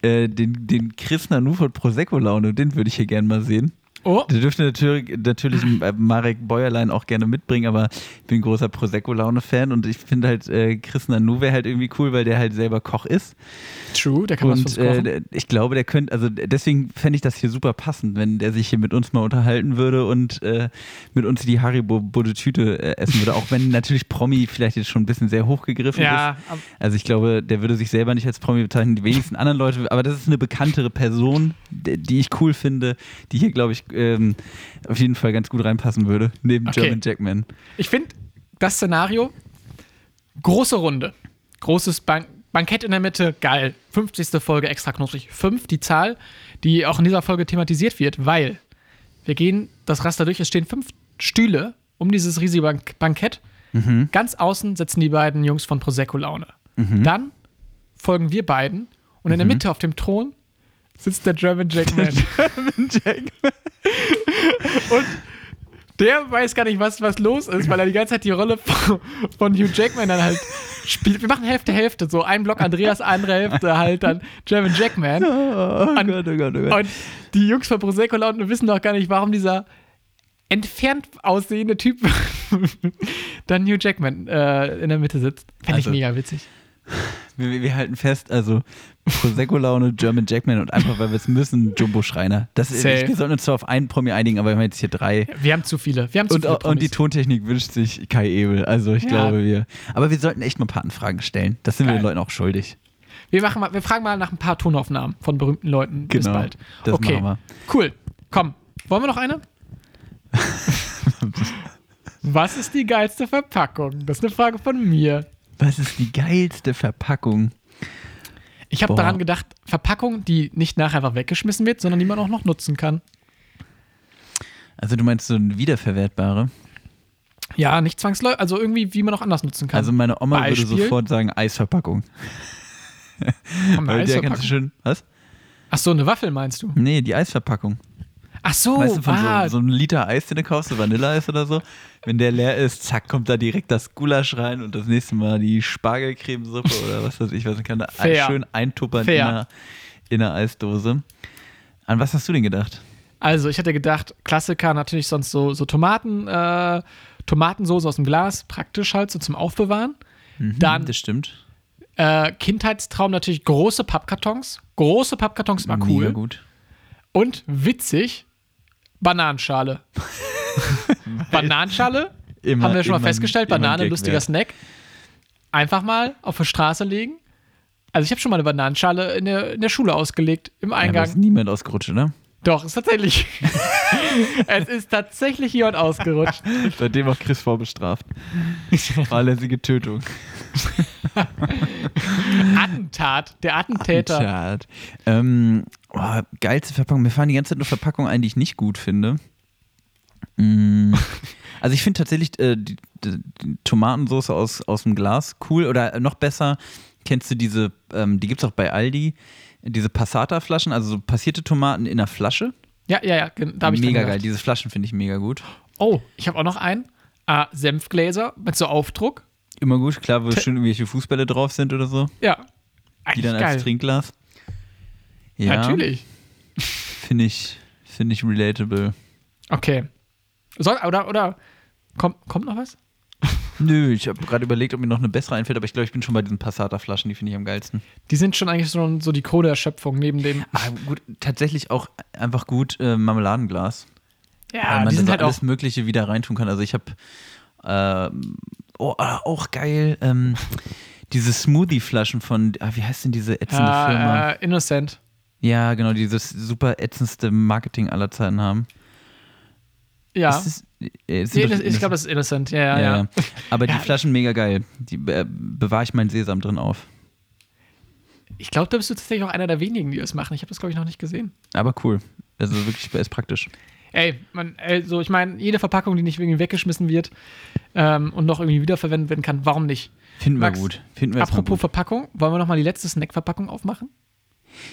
äh, den, den Chris Nanu von Prosecco-Laune, den würde ich hier gerne mal sehen. Oh, Der dürfte natürlich, natürlich äh, Marek Bäuerlein auch gerne mitbringen, aber ich bin großer Prosecco-Laune-Fan und ich finde halt, äh, Chris Nanu wäre halt irgendwie cool, weil der halt selber Koch ist. true, der kann was Und fürs Kochen. äh, ich glaube, der könnte, also deswegen fände ich das hier super passend, wenn der sich hier mit uns mal unterhalten würde und äh, mit uns die Haribo-Budde Tüte äh, essen würde. Auch wenn *laughs* natürlich Promi vielleicht jetzt schon ein bisschen sehr hochgegriffen ja, ist. Also ich glaube, der würde sich selber nicht als Promi bezeichnen, die wenigsten anderen Leute, aber das ist eine bekanntere Person, die die ich cool finde, die hier, glaube ich, ähm, auf jeden Fall ganz gut reinpassen würde, neben Okay. German Jackman. ich finde das Szenario, große Runde, großes Bank Bankett in der Mitte, geil. 50. Folge extra knusprig. Fünf, die Zahl, die auch in dieser Folge thematisiert wird, weil wir gehen das Raster durch, es stehen fünf Stühle um dieses riesige Bank Bankett. Ganz außen sitzen die beiden Jungs von Prosecco Laune. Dann folgen wir beiden und in der Mitte auf dem Thron sitzt der German Jackman. *laughs* und der weiß gar nicht, was, was los ist, weil er die ganze Zeit die Rolle von, von Hugh Jackman dann halt spielt. Wir machen Hälfte, Hälfte. So ein Block Andreas, andere Hälfte halt dann German Jackman. Oh Und- Gott, oh Gott, oh Gott. Und die Jungs von Prosecco Laune wissen doch gar nicht, warum dieser entfernt aussehende Typ *laughs* dann Hugh Jackman äh, in der Mitte sitzt. Fände ich Also- mega witzig. Wir- wir halten fest, also Prosecco-Laune, German Jackman und einfach, weil wir es müssen, Jumbo Schreiner. Das, ist- Safe. wir sollten uns zwar auf einen Promi einigen, aber wir haben jetzt hier drei. Wir haben zu viele. Wir haben zu Und, viele und die. Tontechnik wünscht sich Kai Ebel. Also ich Ja. glaube, wir. Aber wir sollten echt mal ein paar Anfragen stellen. Das sind wir Geil. den Leuten auch schuldig. wir, machen mal, wir fragen mal nach ein paar Tonaufnahmen von berühmten Leuten. Bis Genau. bald. Das okay, machen wir. cool. Komm, wollen wir noch eine? *laughs* Was ist die geilste Verpackung? Das ist eine Frage von mir. Was ist die geilste Verpackung? Ich habe daran gedacht, Verpackung, die nicht nachher einfach weggeschmissen wird, sondern die man auch noch nutzen kann. Also du meinst so eine wiederverwertbare? Ja, nicht zwangsläufig, also irgendwie, wie man auch anders nutzen kann. Also meine Oma Beispiel? würde sofort sagen Eisverpackung. Weil der Eisverpackung. kannst du schön. Was? Ach so, eine Waffel meinst du? Nee, die Eisverpackung. Ach so, weißt du, von so, so einem Liter Eis, den du kaufst, so Vanilleeis oder so. Wenn der leer ist, zack, kommt da direkt das Gulasch rein und das nächste Mal die Spargelcremesuppe oder was weiß ich, was ich kann. Da Fair. schön eintuppern in einer, in einer Eisdose. An was hast du denn gedacht? Also, ich hätte gedacht, Klassiker natürlich sonst so, so Tomaten, äh, Tomatensoße aus dem Glas, praktisch halt so zum Aufbewahren. Dann Das stimmt. äh, Kindheitstraum natürlich große Pappkartons. Große Pappkartons war cool. Mega gut. Und witzig, Bananenschale. *laughs* Bananenschale, Immer- haben wir schon mal festgestellt, Banane, lustiger wert. Snack. Einfach mal auf der Straße legen. Also ich habe schon mal eine Bananenschale in der, in der Schule ausgelegt, im Ja, da Eingang. ist niemand ausgerutscht, ne? Doch, ist tatsächlich. es ist tatsächlich *laughs* jemand ausgerutscht. Seitdem auch Chris vorbestraft. Fahrlässige Tötung. *laughs* Attentat, der Attentäter. Attentat. Ähm, oh, geilste Verpackung. Mir fallen die ganze Zeit nur Verpackungen ein, die ich nicht gut finde. Mm, Also ich finde tatsächlich äh, die, die, die Tomatensauce aus, aus dem Glas cool. Oder noch besser, kennst du diese, ähm, die gibt es auch bei Aldi, diese Passata-Flaschen, also so passierte Tomaten in einer Flasche. Ja, ja, ja, da habe ich mega geil. Diese Flaschen finde ich mega gut. Oh, ich habe auch noch einen. Äh, Senfgläser mit so Aufdruck. Immer gut, klar, wo schön irgendwelche Fußbälle drauf sind oder so. Ja. Die dann als geil. Trinkglas. Ja, Natürlich. Finde ich, finde ich relatable. Okay. Soll, oder, oder kommt, kommt noch was? Nö, ich habe gerade überlegt, ob mir noch eine bessere einfällt, aber ich glaube, ich bin schon bei diesen Passata-Flaschen, die finde ich am geilsten. Die sind schon eigentlich so, so die Krone der Schöpfung neben dem. Ah, gut, tatsächlich auch einfach gut äh, Marmeladenglas. weil Ja, man die da sind so halt alles auch. Mögliche wieder reintun kann. Also ich habe ähm, oh, ah, auch geil, ähm, diese Smoothie-Flaschen von, ah, wie heißt denn diese ätzende Firma? Ja, äh, Innocent. Ja, genau, die das super ätzendste Marketing aller Zeiten haben. Ja. Ist das, äh, sind Nee, das, ich glaube, das ist Innocent. Ja, ja, ja. ja. Aber die. Flaschen mega geil. Die äh, bewahre ich meinen Sesam drin auf. Ich glaube, da bist du tatsächlich auch einer der wenigen, die das machen. Ich habe das, glaube ich, noch nicht gesehen. Aber cool. Also wirklich ist praktisch. Ey, man, ey, so, ich meine, jede Verpackung, die nicht irgendwie weggeschmissen wird ähm, und noch irgendwie wiederverwendet werden kann, warum nicht? Finden wir Max, gut. Finden wir Apropos gut. Verpackung, wollen wir noch mal die letzte Snack-Verpackung aufmachen?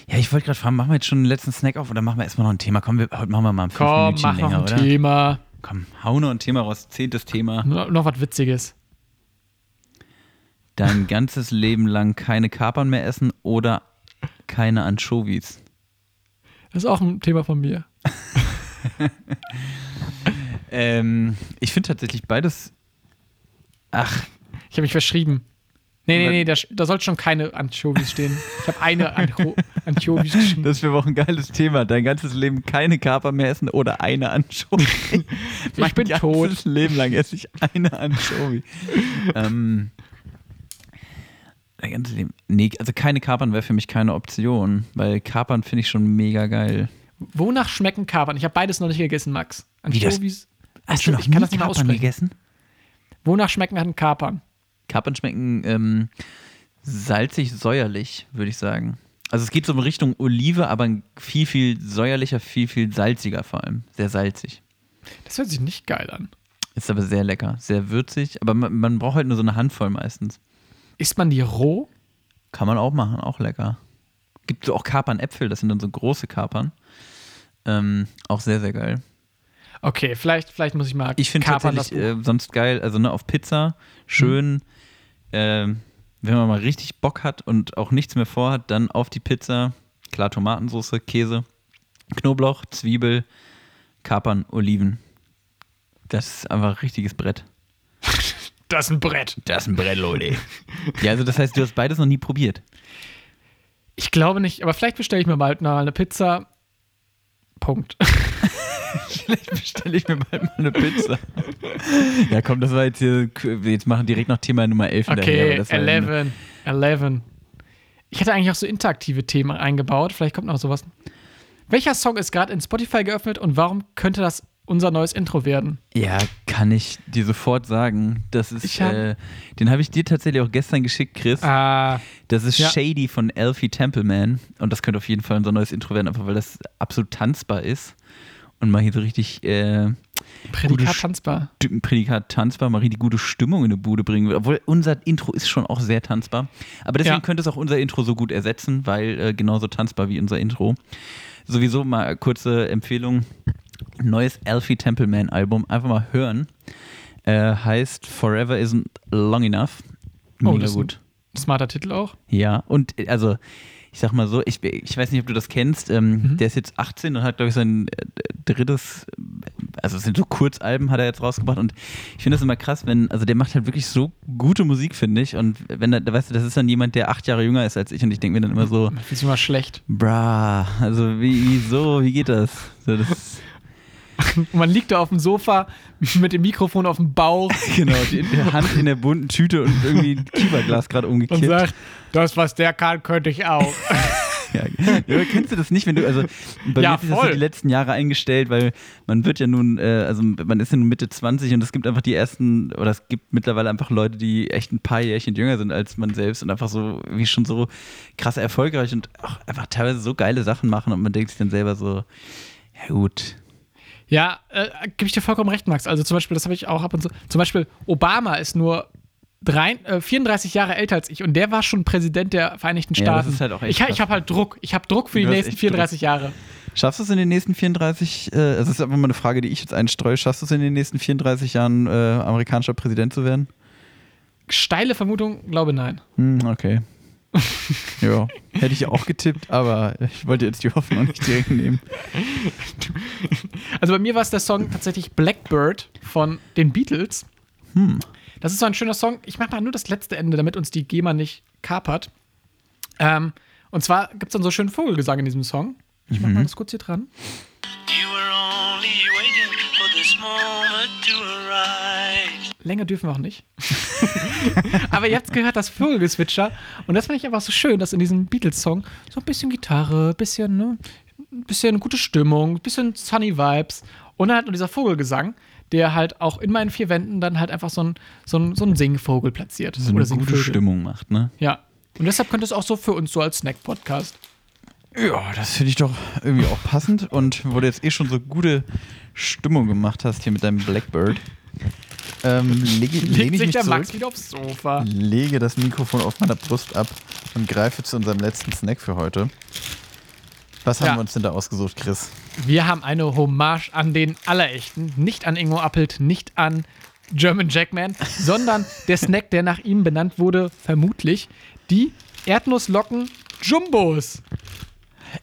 Ja, ich wollte gerade fragen, machen wir jetzt schon den letzten Snack auf oder machen wir erstmal noch ein Thema? Komm, wir, heute machen wir mal ein fünf Komm, Minütchen mach noch länger, ein oder? Thema. Komm, hau noch ein Thema raus. Zehntes Thema. No, noch was Witziges. Dein ganzes Leben lang keine Kapern mehr essen oder keine Anchovies. Das ist auch ein Thema von mir. *laughs* Ähm, ich finde tatsächlich beides. Ach, Ich habe mich verschrieben. Nee, nee, nee, da, da sollte schon keine Anchovies stehen. Ich habe eine Ancho Anchovies geschrieben. das wäre auch ein geiles Thema. Dein ganzes Leben keine Kapern mehr essen oder eine Anchovy. Ich bin mein tot. ganzes Leben lang esse ich eine Anchovy. ähm, dein ganzes Leben. Nee, also keine Kapern wäre für mich keine Option, weil Kapern finde ich schon mega geil. Wonach schmecken Kapern? Ich habe beides noch nicht gegessen, Max. Wie das- Anchovies. Hast du noch ich kann nie das nicht Kapern aussprechen. gegessen? Wonach schmecken halt Kapern? Kapern schmecken ähm, salzig-säuerlich, würde ich sagen. Also es geht so in Richtung Olive, aber viel, viel säuerlicher, viel, viel salziger vor allem. Sehr salzig. Das hört sich nicht geil an. Ist aber sehr lecker, sehr würzig, aber man, man braucht halt nur so eine Handvoll meistens. Isst man die roh? Kann man auch machen, auch lecker. Gibt so auch Kapernäpfel, das sind dann so große Kapern. Ähm, auch sehr, sehr geil. Okay, vielleicht, vielleicht muss ich mal Ich finde Kapern tatsächlich äh, sonst geil, also ne, auf Pizza, schön, ähm, wenn man mal richtig Bock hat und auch nichts mehr vorhat, dann auf die Pizza, klar Tomatensauce, Käse, Knoblauch, Zwiebel, Kapern, Oliven. Das ist einfach ein richtiges Brett. *laughs* Das ist ein Brett. Das ist ein Brett, Leute. ja, also das heißt, du hast beides noch nie probiert. Ich glaube nicht, aber vielleicht bestelle ich mir bald mal eine Pizza. Punkt. *laughs* Vielleicht bestelle ich mir mal eine Pizza. ja, komm, das war jetzt hier. Jetzt machen direkt noch Thema Nummer 11 hinterher, Okay, nur- 11. 11. Ich hätte eigentlich auch so interaktive Themen eingebaut. Vielleicht kommt noch sowas. Welcher Song ist gerade in Spotify geöffnet und warum könnte das unser neues Intro werden? Ja, kann ich dir sofort sagen. Das ist, hab- äh, den habe ich dir tatsächlich auch gestern geschickt, Chris. Ah, Das ist ja. Shady von Alfie Templeman. Und das könnte auf jeden Fall unser neues Intro werden, einfach weil das absolut tanzbar ist. Und mal hier so richtig äh, Prädikat tanzbar. St- Prädikat tanzbar, mal richtig gute Stimmung in eine Bude bringen. Obwohl unser Intro ist schon auch sehr tanzbar. Aber deswegen Ja. könnte es auch unser Intro so gut ersetzen, weil äh, genauso tanzbar wie unser Intro. Sowieso mal kurze Empfehlung: neues Alfie Templeman Album. Einfach mal hören. Äh, heißt Forever Isn't Long Enough. Oh, Mega das ist ein- gut. Smarter Titel auch. Ja, und äh, also, ich sag mal so, ich, ich weiß nicht, ob du das kennst, ähm, Mhm. der ist jetzt 18 und hat, glaube ich, sein äh, drittes, also es sind so Kurzalben, hat er jetzt rausgebracht und ich finde das immer krass, wenn, also der macht halt wirklich so gute Musik, finde ich, und wenn er, weißt du, das ist dann jemand, der acht Jahre jünger ist als ich und ich denke mir dann immer so, fühlt sich immer schlecht. bra, also wie, wieso, wie geht das? So, das Und man liegt da auf dem Sofa mit dem Mikrofon auf dem Bauch *laughs* genau, die, die Hand in der bunten Tüte und irgendwie ein Kieferglas gerade und umgekippt. sagt, das, was der kann, könnte ich auch. *laughs* Ja, ja, kennst du das nicht, wenn du, also bei Ja, mir sich das voll. die letzten Jahre eingestellt, weil man wird ja nun, äh, also man ist ja nun Mitte 20 und es gibt einfach die ersten, oder es gibt mittlerweile einfach Leute, die echt ein paar Jährchen jünger sind als man selbst und einfach so, wie schon so krass erfolgreich und auch einfach teilweise so geile Sachen machen und man denkt sich dann selber so, ja gut. Ja, äh, gebe ich dir vollkommen recht, Max. Also zum Beispiel, das habe ich auch ab und zu. Zum Beispiel, Obama ist nur drei, äh, 34 Jahre älter als ich und der war schon Präsident der Vereinigten Ja, Staaten. das ist halt auch echt ich ich habe halt Druck. Ich habe Druck für die Du hast nächsten echt 34 Jahre. Schaffst du es in den nächsten 34, äh, das ist einfach mal eine Frage, die ich jetzt einstreue, schaffst du es in den nächsten 34 Jahren äh, amerikanischer Präsident zu werden? Steile Vermutung, glaube nein. Hm, okay. *laughs* ja, hätte ich auch getippt, aber ich wollte jetzt die Hoffnung nicht direkt nehmen. Also bei mir war es der Song tatsächlich Blackbird von den Beatles. Hm. Das ist so ein schöner Song. Ich mache mal nur das letzte Ende, damit uns die GEMA nicht kapert. Ähm, und zwar gibt es dann so schönen Vogelgesang in diesem Song. Ich mach mal das kurz hier dran. You were only waiting for this moment to arrive. Länger dürfen wir auch nicht. *laughs* Aber jetzt gehört das Vogelgezwitscher. Und das finde ich einfach so schön, dass in diesem Beatles-Song so ein bisschen Gitarre, bisschen, ne, ein bisschen gute Stimmung, ein bisschen sunny Vibes. Und dann halt nur dieser Vogelgesang, der halt auch in meinen vier Wänden dann halt einfach so ein, so ein, so ein Singvogel platziert. So eine gute. Stimmung macht, ne? Ja. Und deshalb könnte es auch so für uns so als Snack-Podcast. Ja, das finde ich doch irgendwie auch passend. Und wo du jetzt eh schon so gute Stimmung gemacht hast hier mit deinem Blackbird, ähm, lege, lehne ich sich mich der zurück, Max wieder aufs Sofa. lege das Mikrofon auf meiner Brust ab und greife zu unserem letzten Snack für heute. Was haben Ja. wir uns denn da ausgesucht, Chris? Wir haben eine Hommage an den Allerechten. Nicht an Ingo Appelt, nicht an German Jackman, *laughs* sondern der Snack, der nach ihm benannt wurde, vermutlich die Erdnusslocken Jumbos.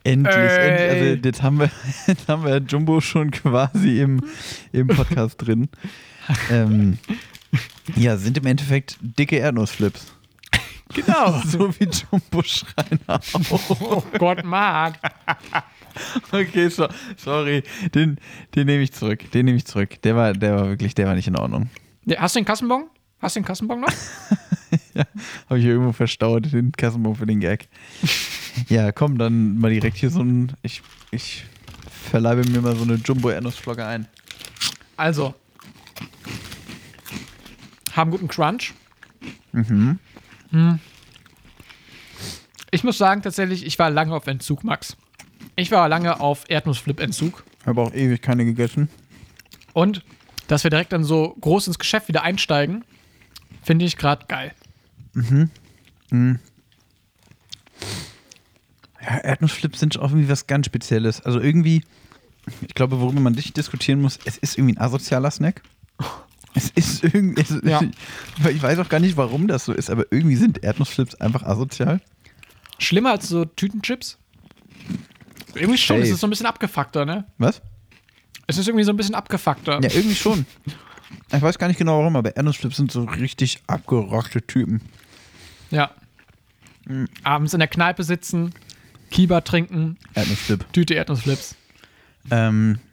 Endlich, endlich. Also jetzt haben wir, *laughs* jetzt haben wir Jumbo schon quasi im, im Podcast drin. *laughs* Ähm, ja, sind im Endeffekt dicke Erdnussflips. Genau. *laughs* So wie Jumbo Schreiner auch. Oh Gott, Marc. Okay, so, sorry. Den, den nehme ich zurück. Den nehme ich zurück. Der war, der war wirklich, der war nicht in Ordnung. Ja, Hast du den Kassenbon? Hast du den Kassenbon noch? *laughs* Habe ich irgendwo verstaut, den Kassenbon für den Gag. ja, komm, dann mal direkt hier so ein. Ich, ich verleibe mir mal so eine Jumbo-Erdnussflocke ein. Also. Haben guten Crunch. Mhm. Hm. Ich muss sagen, tatsächlich, ich war lange auf Entzug, Max. Ich war lange auf Erdnussflip-Entzug. Habe auch ewig keine gegessen. Und dass wir direkt dann so groß ins Geschäft wieder einsteigen, finde ich gerade geil. Ja, Erdnussflips sind auch irgendwie was ganz Spezielles. Also irgendwie, ich glaube, worüber man nicht diskutieren muss, es ist irgendwie ein asozialer Snack. *laughs* Es ist irgendwie, es, Ja. ich weiß auch gar nicht, warum das so ist, aber irgendwie sind Erdnussflips einfach asozial. Schlimmer als so Tütenchips? Irgendwie schon, es Safe. ist so ein bisschen abgefuckter, ne? Was? Es ist irgendwie so ein bisschen abgefuckter. Ja, irgendwie schon. Ich weiß gar nicht genau warum, aber Erdnussflips sind so richtig abgerockte Typen. Ja. Abends in der Kneipe sitzen, Kiba trinken, Erdnussflip. Tüte Erdnussflips. Ähm, äh,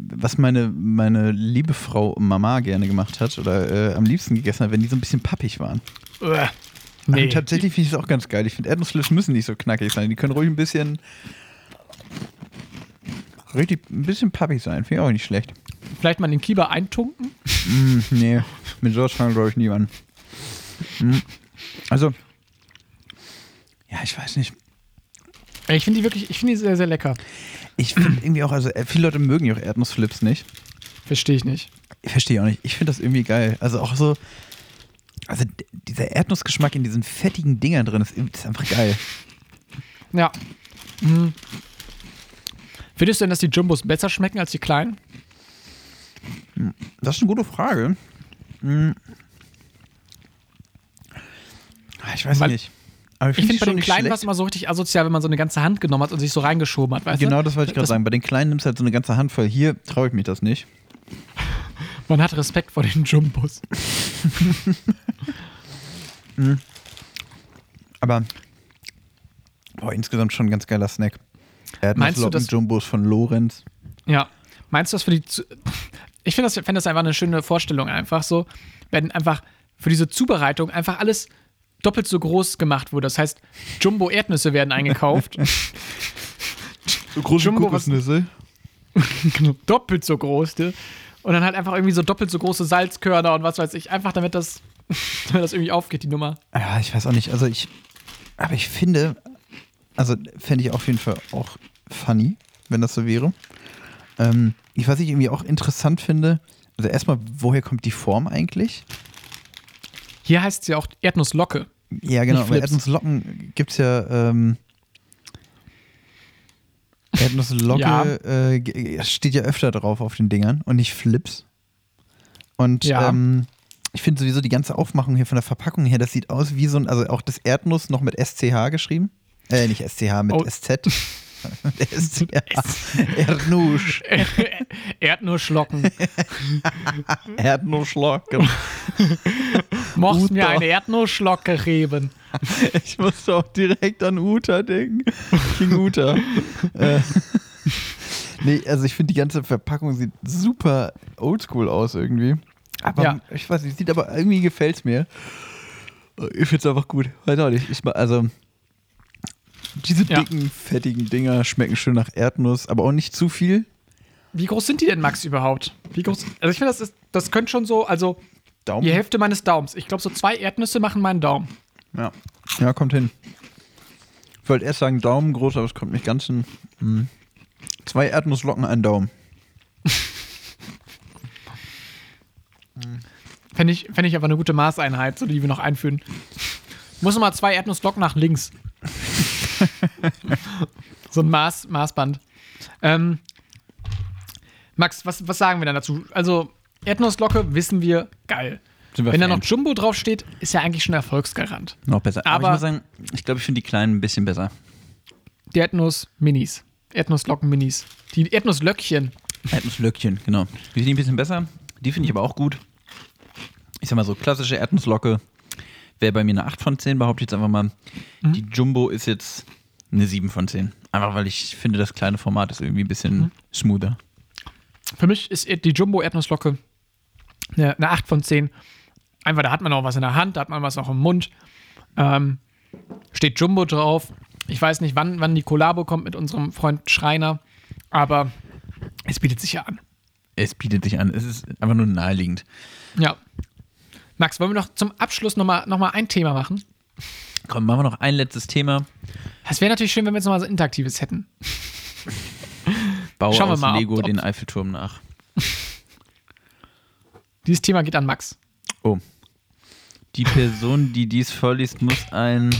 was meine, meine liebe Frau Mama gerne gemacht hat oder äh, am liebsten gegessen hat, wenn die so ein bisschen pappig waren. Uah. Nee. Nee. tatsächlich finde ich es auch ganz geil. Ich finde, Erdnussflips müssen nicht so knackig sein. Die können ruhig ein bisschen. Richtig, ein bisschen pappig sein. Finde ich auch nicht schlecht. Vielleicht mal den Kiba eintunken. Mm, nee, mit sowas fange glaube ich nie an. Mm. Also, ja, ich weiß nicht. Ich finde die wirklich, ich finde die sehr, sehr lecker. Ich finde irgendwie auch, also äh, viele Leute mögen ja auch Erdnussflips nicht. Verstehe ich nicht. Ich verstehe auch nicht. Ich finde das irgendwie geil. Also auch so, also dieser Erdnussgeschmack in diesen fettigen Dingern drin ist, ist einfach geil. Ja. Hm. Findest du denn, dass die Jumbos besser schmecken als die kleinen? Das ist eine gute Frage. Hm. Ich weiß Weil- nicht. Aber Ich finde, bei den kleinen war es immer so richtig asozial, wenn man so eine ganze Hand genommen hat und sich so reingeschoben hat, weißt Genau du? das wollte ich gerade sagen. Bei den kleinen nimmst du halt so eine ganze Handvoll. Hier traue ich mich das nicht. *laughs* Man hat Respekt vor den Jumbos. *laughs* Aber boah, insgesamt schon ein ganz geiler Snack. Meinst du, Erdnusslocken, das- Jumbos von Lorenz. Ja. Meinst du das für die. Zu ich finde das, find das einfach eine schöne Vorstellung, einfach so, wenn einfach für diese Zubereitung einfach alles doppelt so groß gemacht wurde. Das heißt, Jumbo-Erdnüsse werden eingekauft. So große Jumbo, Kokosnüsse. *laughs* doppelt so groß, ne? Und dann halt einfach irgendwie so doppelt so große Salzkörner und was weiß ich. Einfach damit das, *laughs* damit das irgendwie aufgeht, die Nummer. Ja, ich weiß auch nicht. Also ich, aber ich finde, also fände ich auf jeden Fall auch funny, wenn das so wäre. Ähm, ich, was ich irgendwie auch interessant finde, also erstmal, woher kommt die Form eigentlich? Hier heißt es ja auch Erdnusslocke. Ja, genau, bei. Erdnusslocken gibt es ja, ähm, Erdnusslocke Ja. äh, steht ja öfter drauf auf den Dingern und nicht Flips. Und Ja. ähm, ich finde sowieso die ganze Aufmachung hier von der Verpackung her, das sieht aus wie so ein, also auch das Erdnuss noch mit SCH geschrieben. Äh, nicht SCH, mit Oh. SZ. *laughs* *laughs* Mit SCH. *laughs* Erdnuss. Erdnussschlocken. *laughs* Erdnusslocken. Mocht's mir eine Erdnussschlocke geben. Ich musste auch direkt an Uta denken. King Uta. äh, nee, also ich finde die ganze Verpackung sieht super oldschool aus irgendwie. Aber Ja. ich weiß nicht, sieht aber irgendwie gefällt es mir. Ich finde es einfach gut. Weiß auch nicht. Ich, also diese Ja. dicken, fettigen Dinger schmecken schön nach Erdnuss, aber auch nicht zu viel. Wie groß sind die denn, Max, überhaupt? Wie groß? Also ich finde, das ist, das könnte schon so, also Daumen. die Hälfte meines Daums. Ich glaube, so zwei Erdnüsse machen meinen Daumen. Ja. ja, kommt hin. Ich wollte erst sagen Daumen groß, aber es kommt nicht ganz hin. Hm. Zwei Erdnusslocken, ein Daumen. *laughs* Fände ich, fänd ich aber eine gute Maßeinheit, so die wir noch einführen. Muss noch mal zwei Erdnussglocken nach links. *laughs* *laughs* so ein Maß, Maßband. Ähm, Max, was, was sagen wir dann dazu? Also, Erdnussglocke wissen wir, geil. Wir Wenn da noch. Jumbo draufsteht, ist ja eigentlich schon Erfolgsgarant. Noch besser. Aber, Aber- ich muss sagen, ich glaube, ich finde die kleinen ein bisschen besser. Die Erdnuss-Minis. Erdnussglocken-Minis. Die Erdnusslöckchen. Erdnusslöckchen, genau. Die finde ich ein bisschen besser. Die finde ich aber auch gut. Ich sag mal so, klassische Erdnusslocke wäre bei mir eine 8 von 10, behaupte ich jetzt einfach mal. Die Jumbo ist jetzt eine 7 von 10. Einfach weil ich finde, das kleine Format ist irgendwie ein bisschen smoother. Für mich ist die Jumbo-Erdnusslocke eine, eine 8 von 10. Einfach, da hat man auch was in der Hand, da hat man was auch im Mund. Ähm, steht Jumbo drauf. Ich weiß nicht, wann, wann die Kollabo kommt mit unserem Freund Schreiner, aber es bietet sich ja an. Es bietet sich an. Es ist einfach nur naheliegend. Ja. Max, wollen wir noch zum Abschluss nochmal noch mal ein Thema machen? Komm, machen wir noch ein letztes Thema. Es wäre natürlich schön, wenn wir jetzt nochmal so Interaktives hätten. Baue Schauen wir aus mal, ob- Lego ob- den Eiffelturm nach. *laughs* Dieses Thema geht an Max. Oh. Die Person, die dies vorliest, muss ein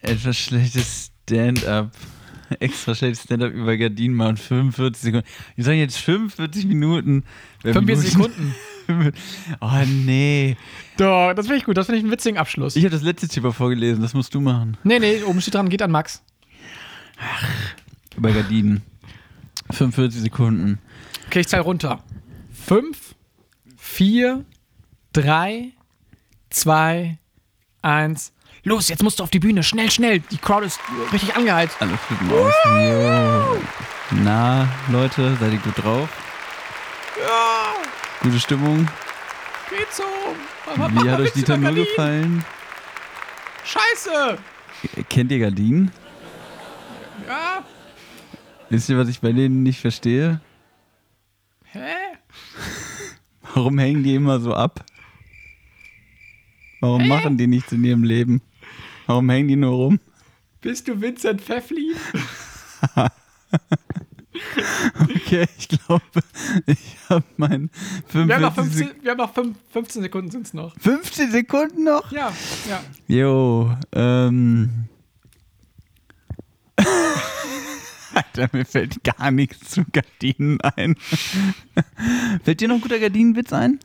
etwas schlechtes Stand-up, *laughs* extra schlechtes Stand-up über Gardinen machen. 45 Sekunden. Wir sagen jetzt 45 Minuten. Wer 45 Minuten- *laughs* Oh nee. Doch, das finde ich gut. Das finde ich einen witzigen Abschluss. Ich habe das letzte Thema vorgelesen, das musst du machen. nee, nee, oben steht dran, geht an Max. Über Gardinen. 45 Sekunden. Okay, ich zähle runter. Fünf, vier, drei, zwei, eins. Los, jetzt musst du auf die Bühne. Schnell, schnell. Die Crowd ist richtig angeheizt. Alle flippen aus. Na, Leute, seid ihr gut drauf? Ja, Gute Stimmung? geht so. Wie hat euch Dieter nur gefallen? Scheiße. Kennt ihr Gardinen? Ja. Wisst ihr, was ich bei denen nicht verstehe? Hä? *laughs* Warum hängen die immer so ab? Warum machen die nichts in ihrem Leben? Warum hängen die nur rum? Bist du Vincent Pfeffli? *laughs* *laughs* Okay, ich glaube, ich habe mein Wir haben noch 45 15, Sek wir haben noch fünf- 15 Sekunden sind es noch. 15 Sekunden noch? Ja, ja. Jo, ähm. *laughs* Alter, mir fällt gar nichts zu Gardinen ein. *laughs* fällt dir noch ein guter Gardinenwitz ein?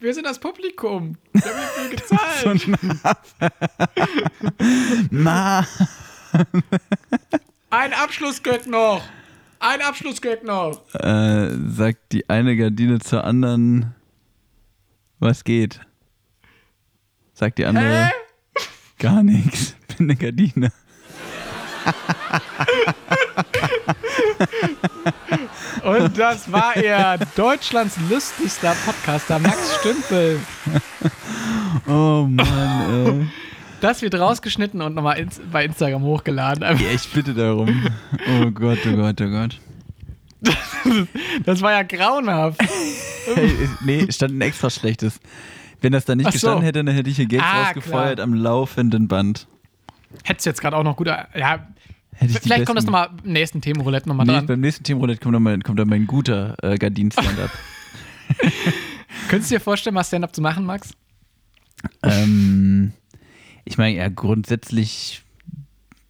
Wir sind das Publikum. Wir haben viel gezahlt. Ma. Ein Abschlussgag noch. Ein Abschlussgag noch. Äh, sagt die eine Gardine zur anderen, was geht? Sagt die andere, Hä? gar nichts. Bin eine Gardine. Und das war er, Deutschlands lustigster Podcaster, Max Stümpel. Oh Mann, Das wird rausgeschnitten und nochmal ins, bei Instagram hochgeladen. Ja, ich bitte darum. Oh Gott, oh Gott, oh Gott. *laughs* Das war ja grauenhaft. Hey, nee, stand ein extra schlechtes. Wenn das da nicht so. gestanden hätte, dann hätte ich hier Gags Ah, rausgefeuert klar. am laufenden Band. Hättest du jetzt gerade auch noch gut. Ja, vielleicht kommt das nochmal im nächsten Themenroulette nochmal Nee, dran. beim nächsten Teamroulette kommt dann mein, kommt dann mein guter äh, Gardinen-Stand-Up. *laughs* Könntest du dir vorstellen, mal Stand-up zu machen, Max? ähm, ich meine, ja, grundsätzlich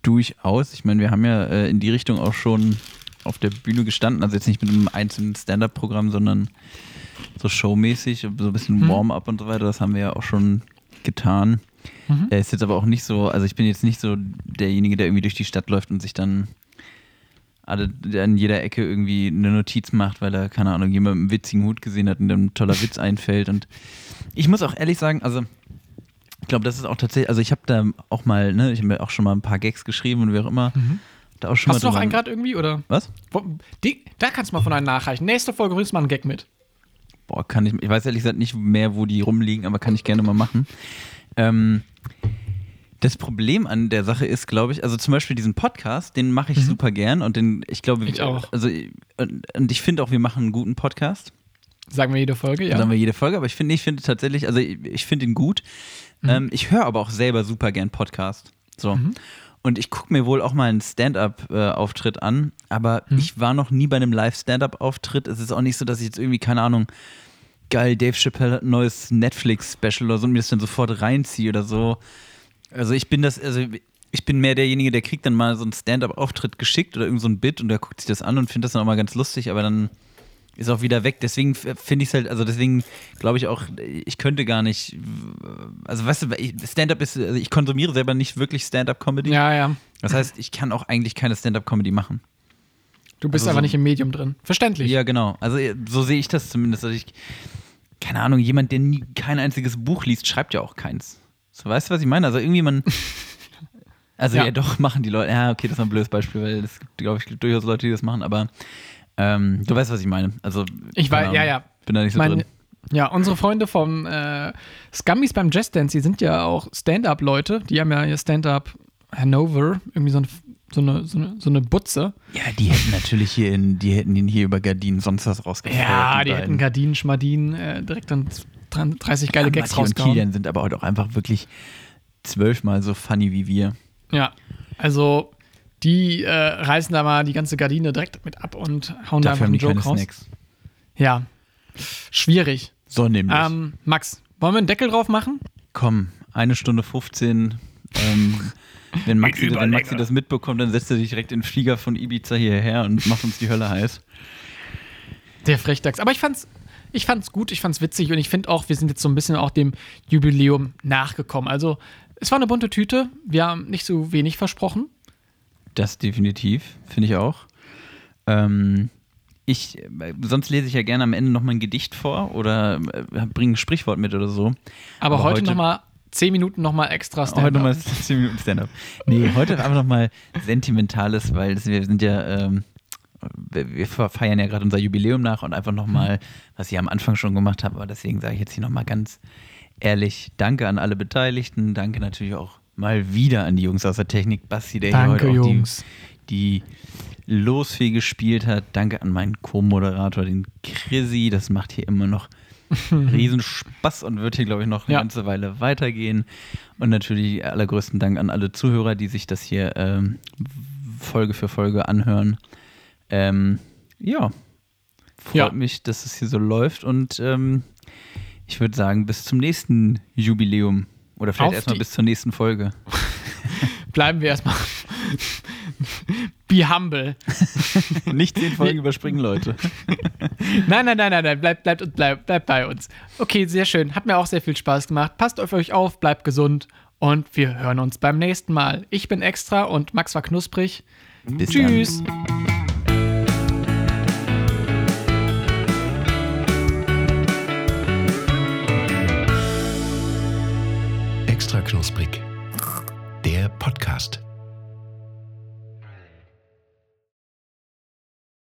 durchaus. Ich meine, wir haben ja äh, in die Richtung auch schon auf der Bühne gestanden. Also jetzt nicht mit einem einzelnen Stand-Up-Programm, sondern so showmäßig, so ein bisschen Mhm. Warm-up und so weiter. Das haben wir ja auch schon getan. Mhm. Er ist jetzt aber auch nicht so, also ich bin jetzt nicht so derjenige, der irgendwie durch die Stadt läuft und sich dann alle an jeder Ecke irgendwie eine Notiz macht, weil er, keine Ahnung, jemand mit einem witzigen Hut gesehen hat und dem ein toller Witz einfällt. Und ich muss auch ehrlich sagen, also ich glaube, das ist auch tatsächlich, also ich habe da auch mal, ne, ich habe mir auch schon mal ein paar Gags geschrieben und wie auch immer. Da auch schon Mhm. Hast du mal noch drüber- einen gerade irgendwie? Oder? Was? Wo, die, da kannst du mal von einem nachreichen. Nächste Folge bringst du mal einen Gag mit. Boah, kann ich, ich weiß ehrlich gesagt nicht mehr, wo die rumliegen, aber kann ich gerne mal machen. Ähm, das Problem an der Sache ist, glaube ich, also zum Beispiel diesen Podcast, den mache ich super gern und den, ich glaube, Mhm. Ich auch. also und, und ich finde auch, wir machen einen guten Podcast. Sagen wir jede Folge, ja. Ja. Sagen wir jede Folge, aber ich finde, ich finde tatsächlich, also ich, ich finde ihn gut. Ähm, ich höre aber auch selber super gern Podcast. So. Und ich gucke mir wohl auch mal einen Stand-up-Auftritt an, aber ich war noch nie bei einem Live-Stand-up-Auftritt. Es ist auch nicht so, dass ich jetzt irgendwie, keine Ahnung, geil, Dave Chappelle hat ein neues Netflix-Special oder so und mir das dann sofort reinziehe oder so. Also ich bin das, also ich bin mehr derjenige, der kriegt dann mal so einen Stand-up-Auftritt geschickt oder irgend so ein Bit und der guckt sich das an und findet das dann auch mal ganz lustig, aber dann ist auch wieder weg. Deswegen finde ich es halt, also deswegen glaube ich auch, ich könnte gar nicht, also weißt du, Stand-up ist, also ich konsumiere selber nicht wirklich Stand-up-Comedy. Ja, ja. Das heißt, ich kann auch eigentlich keine Stand-up-Comedy machen. Du bist Also einfach so- nicht im Medium drin. Verständlich. Ja, genau. Also so sehe ich das zumindest. Also ich, keine Ahnung, jemand, der nie kein einziges Buch liest, schreibt ja auch keins. So, weißt du, was ich meine? Also irgendwie man. *laughs* Also ja. Ja. doch, machen die Leute. Ja, okay, das ist ein blödes Beispiel, weil es gibt, glaube ich, durchaus Leute, die das machen, aber ähm, du weißt, was ich meine. Also Ich keine ja, ja. Bin da nicht so Mein, drin. ja, unsere Freunde vom äh, Scummies beim Jazz Dance, die sind ja auch Stand-Up-Leute. Die haben ja ihr Stand-Up Hanover, irgendwie so, ein, so, eine, so, eine, so eine Butze. Ja, die hätten natürlich hier in, die hätten ihn hier über Gardinen sonst was rausgefeuert. Ja, die, beiden. hätten Gardinen, Schmadinen, äh, direkt dann 30 geile Ja, Gags Matti und rausgehauen. Kilian sind aber auch einfach wirklich zwölfmal so funny wie wir. Ja, also die äh, reißen da mal die ganze Gardine direkt mit ab und hauen da einfach Dafür einen die keine Joke raus. Snacks. Ja, schwierig. So nämlich. Ähm, Max, wollen wir einen Deckel drauf machen? Komm, eine Stunde 15. Ähm, *laughs* wenn, Maxi, wenn Maxi das mitbekommt, dann setzt er sich direkt in den Flieger von Ibiza hierher und macht uns die Hölle heiß. Der Frechdachs. Aber ich fand's, ich fand's gut, ich fand's witzig und ich finde auch, wir sind jetzt so ein bisschen auch dem Jubiläum nachgekommen. Also, es war eine bunte Tüte. Wir haben nicht so wenig versprochen. Das definitiv, finde ich auch. Ähm, ich, sonst lese ich ja gerne am Ende nochmal ein Gedicht vor oder äh, bringe ein Sprichwort mit oder so. Aber, Aber heute, heute- nochmal zehn Minuten nochmal extra Heute Stand-up. *laughs* nochmal 10 Minuten Stand-up. Nee, heute einfach nochmal Sentimentales, weil das, wir sind ja, ähm, wir wir feiern ja gerade unser Jubiläum nach und einfach nochmal, was ich am Anfang schon gemacht habe, aber deswegen sage ich jetzt hier nochmal ganz ehrlich, danke an alle Beteiligten, danke natürlich auch mal wieder an die Jungs aus der Technik, Basti, der Danke, hier heute auch Jungs. die, die Losfee gespielt hat, danke an meinen Co-Moderator, den Chrissy, das macht hier immer noch *laughs* Riesenspaß und wird hier, glaube ich, noch eine Ja. ganze Weile weitergehen. Und natürlich allergrößten Dank an alle Zuhörer, die sich das hier ähm, Folge für Folge anhören. Ähm, ja, freut Ja. mich, dass es hier so läuft und ähm, ich würde sagen, bis zum nächsten Jubiläum oder vielleicht erstmal bis zur nächsten Folge. *laughs* Bleiben wir erstmal. Be humble. *laughs* Nicht zehn Folgen überspringen, Leute. *laughs* Nein, nein, nein, nein, nein. Bleibt, bleibt, bleibt, bleibt bei uns. Okay, sehr schön. Hat mir auch sehr viel Spaß gemacht. Passt auf euch auf, bleibt gesund und wir hören uns beim nächsten Mal. Ich bin extra und Max war knusprig. Bis Tschüss. Extra knusprig. Der Podcast.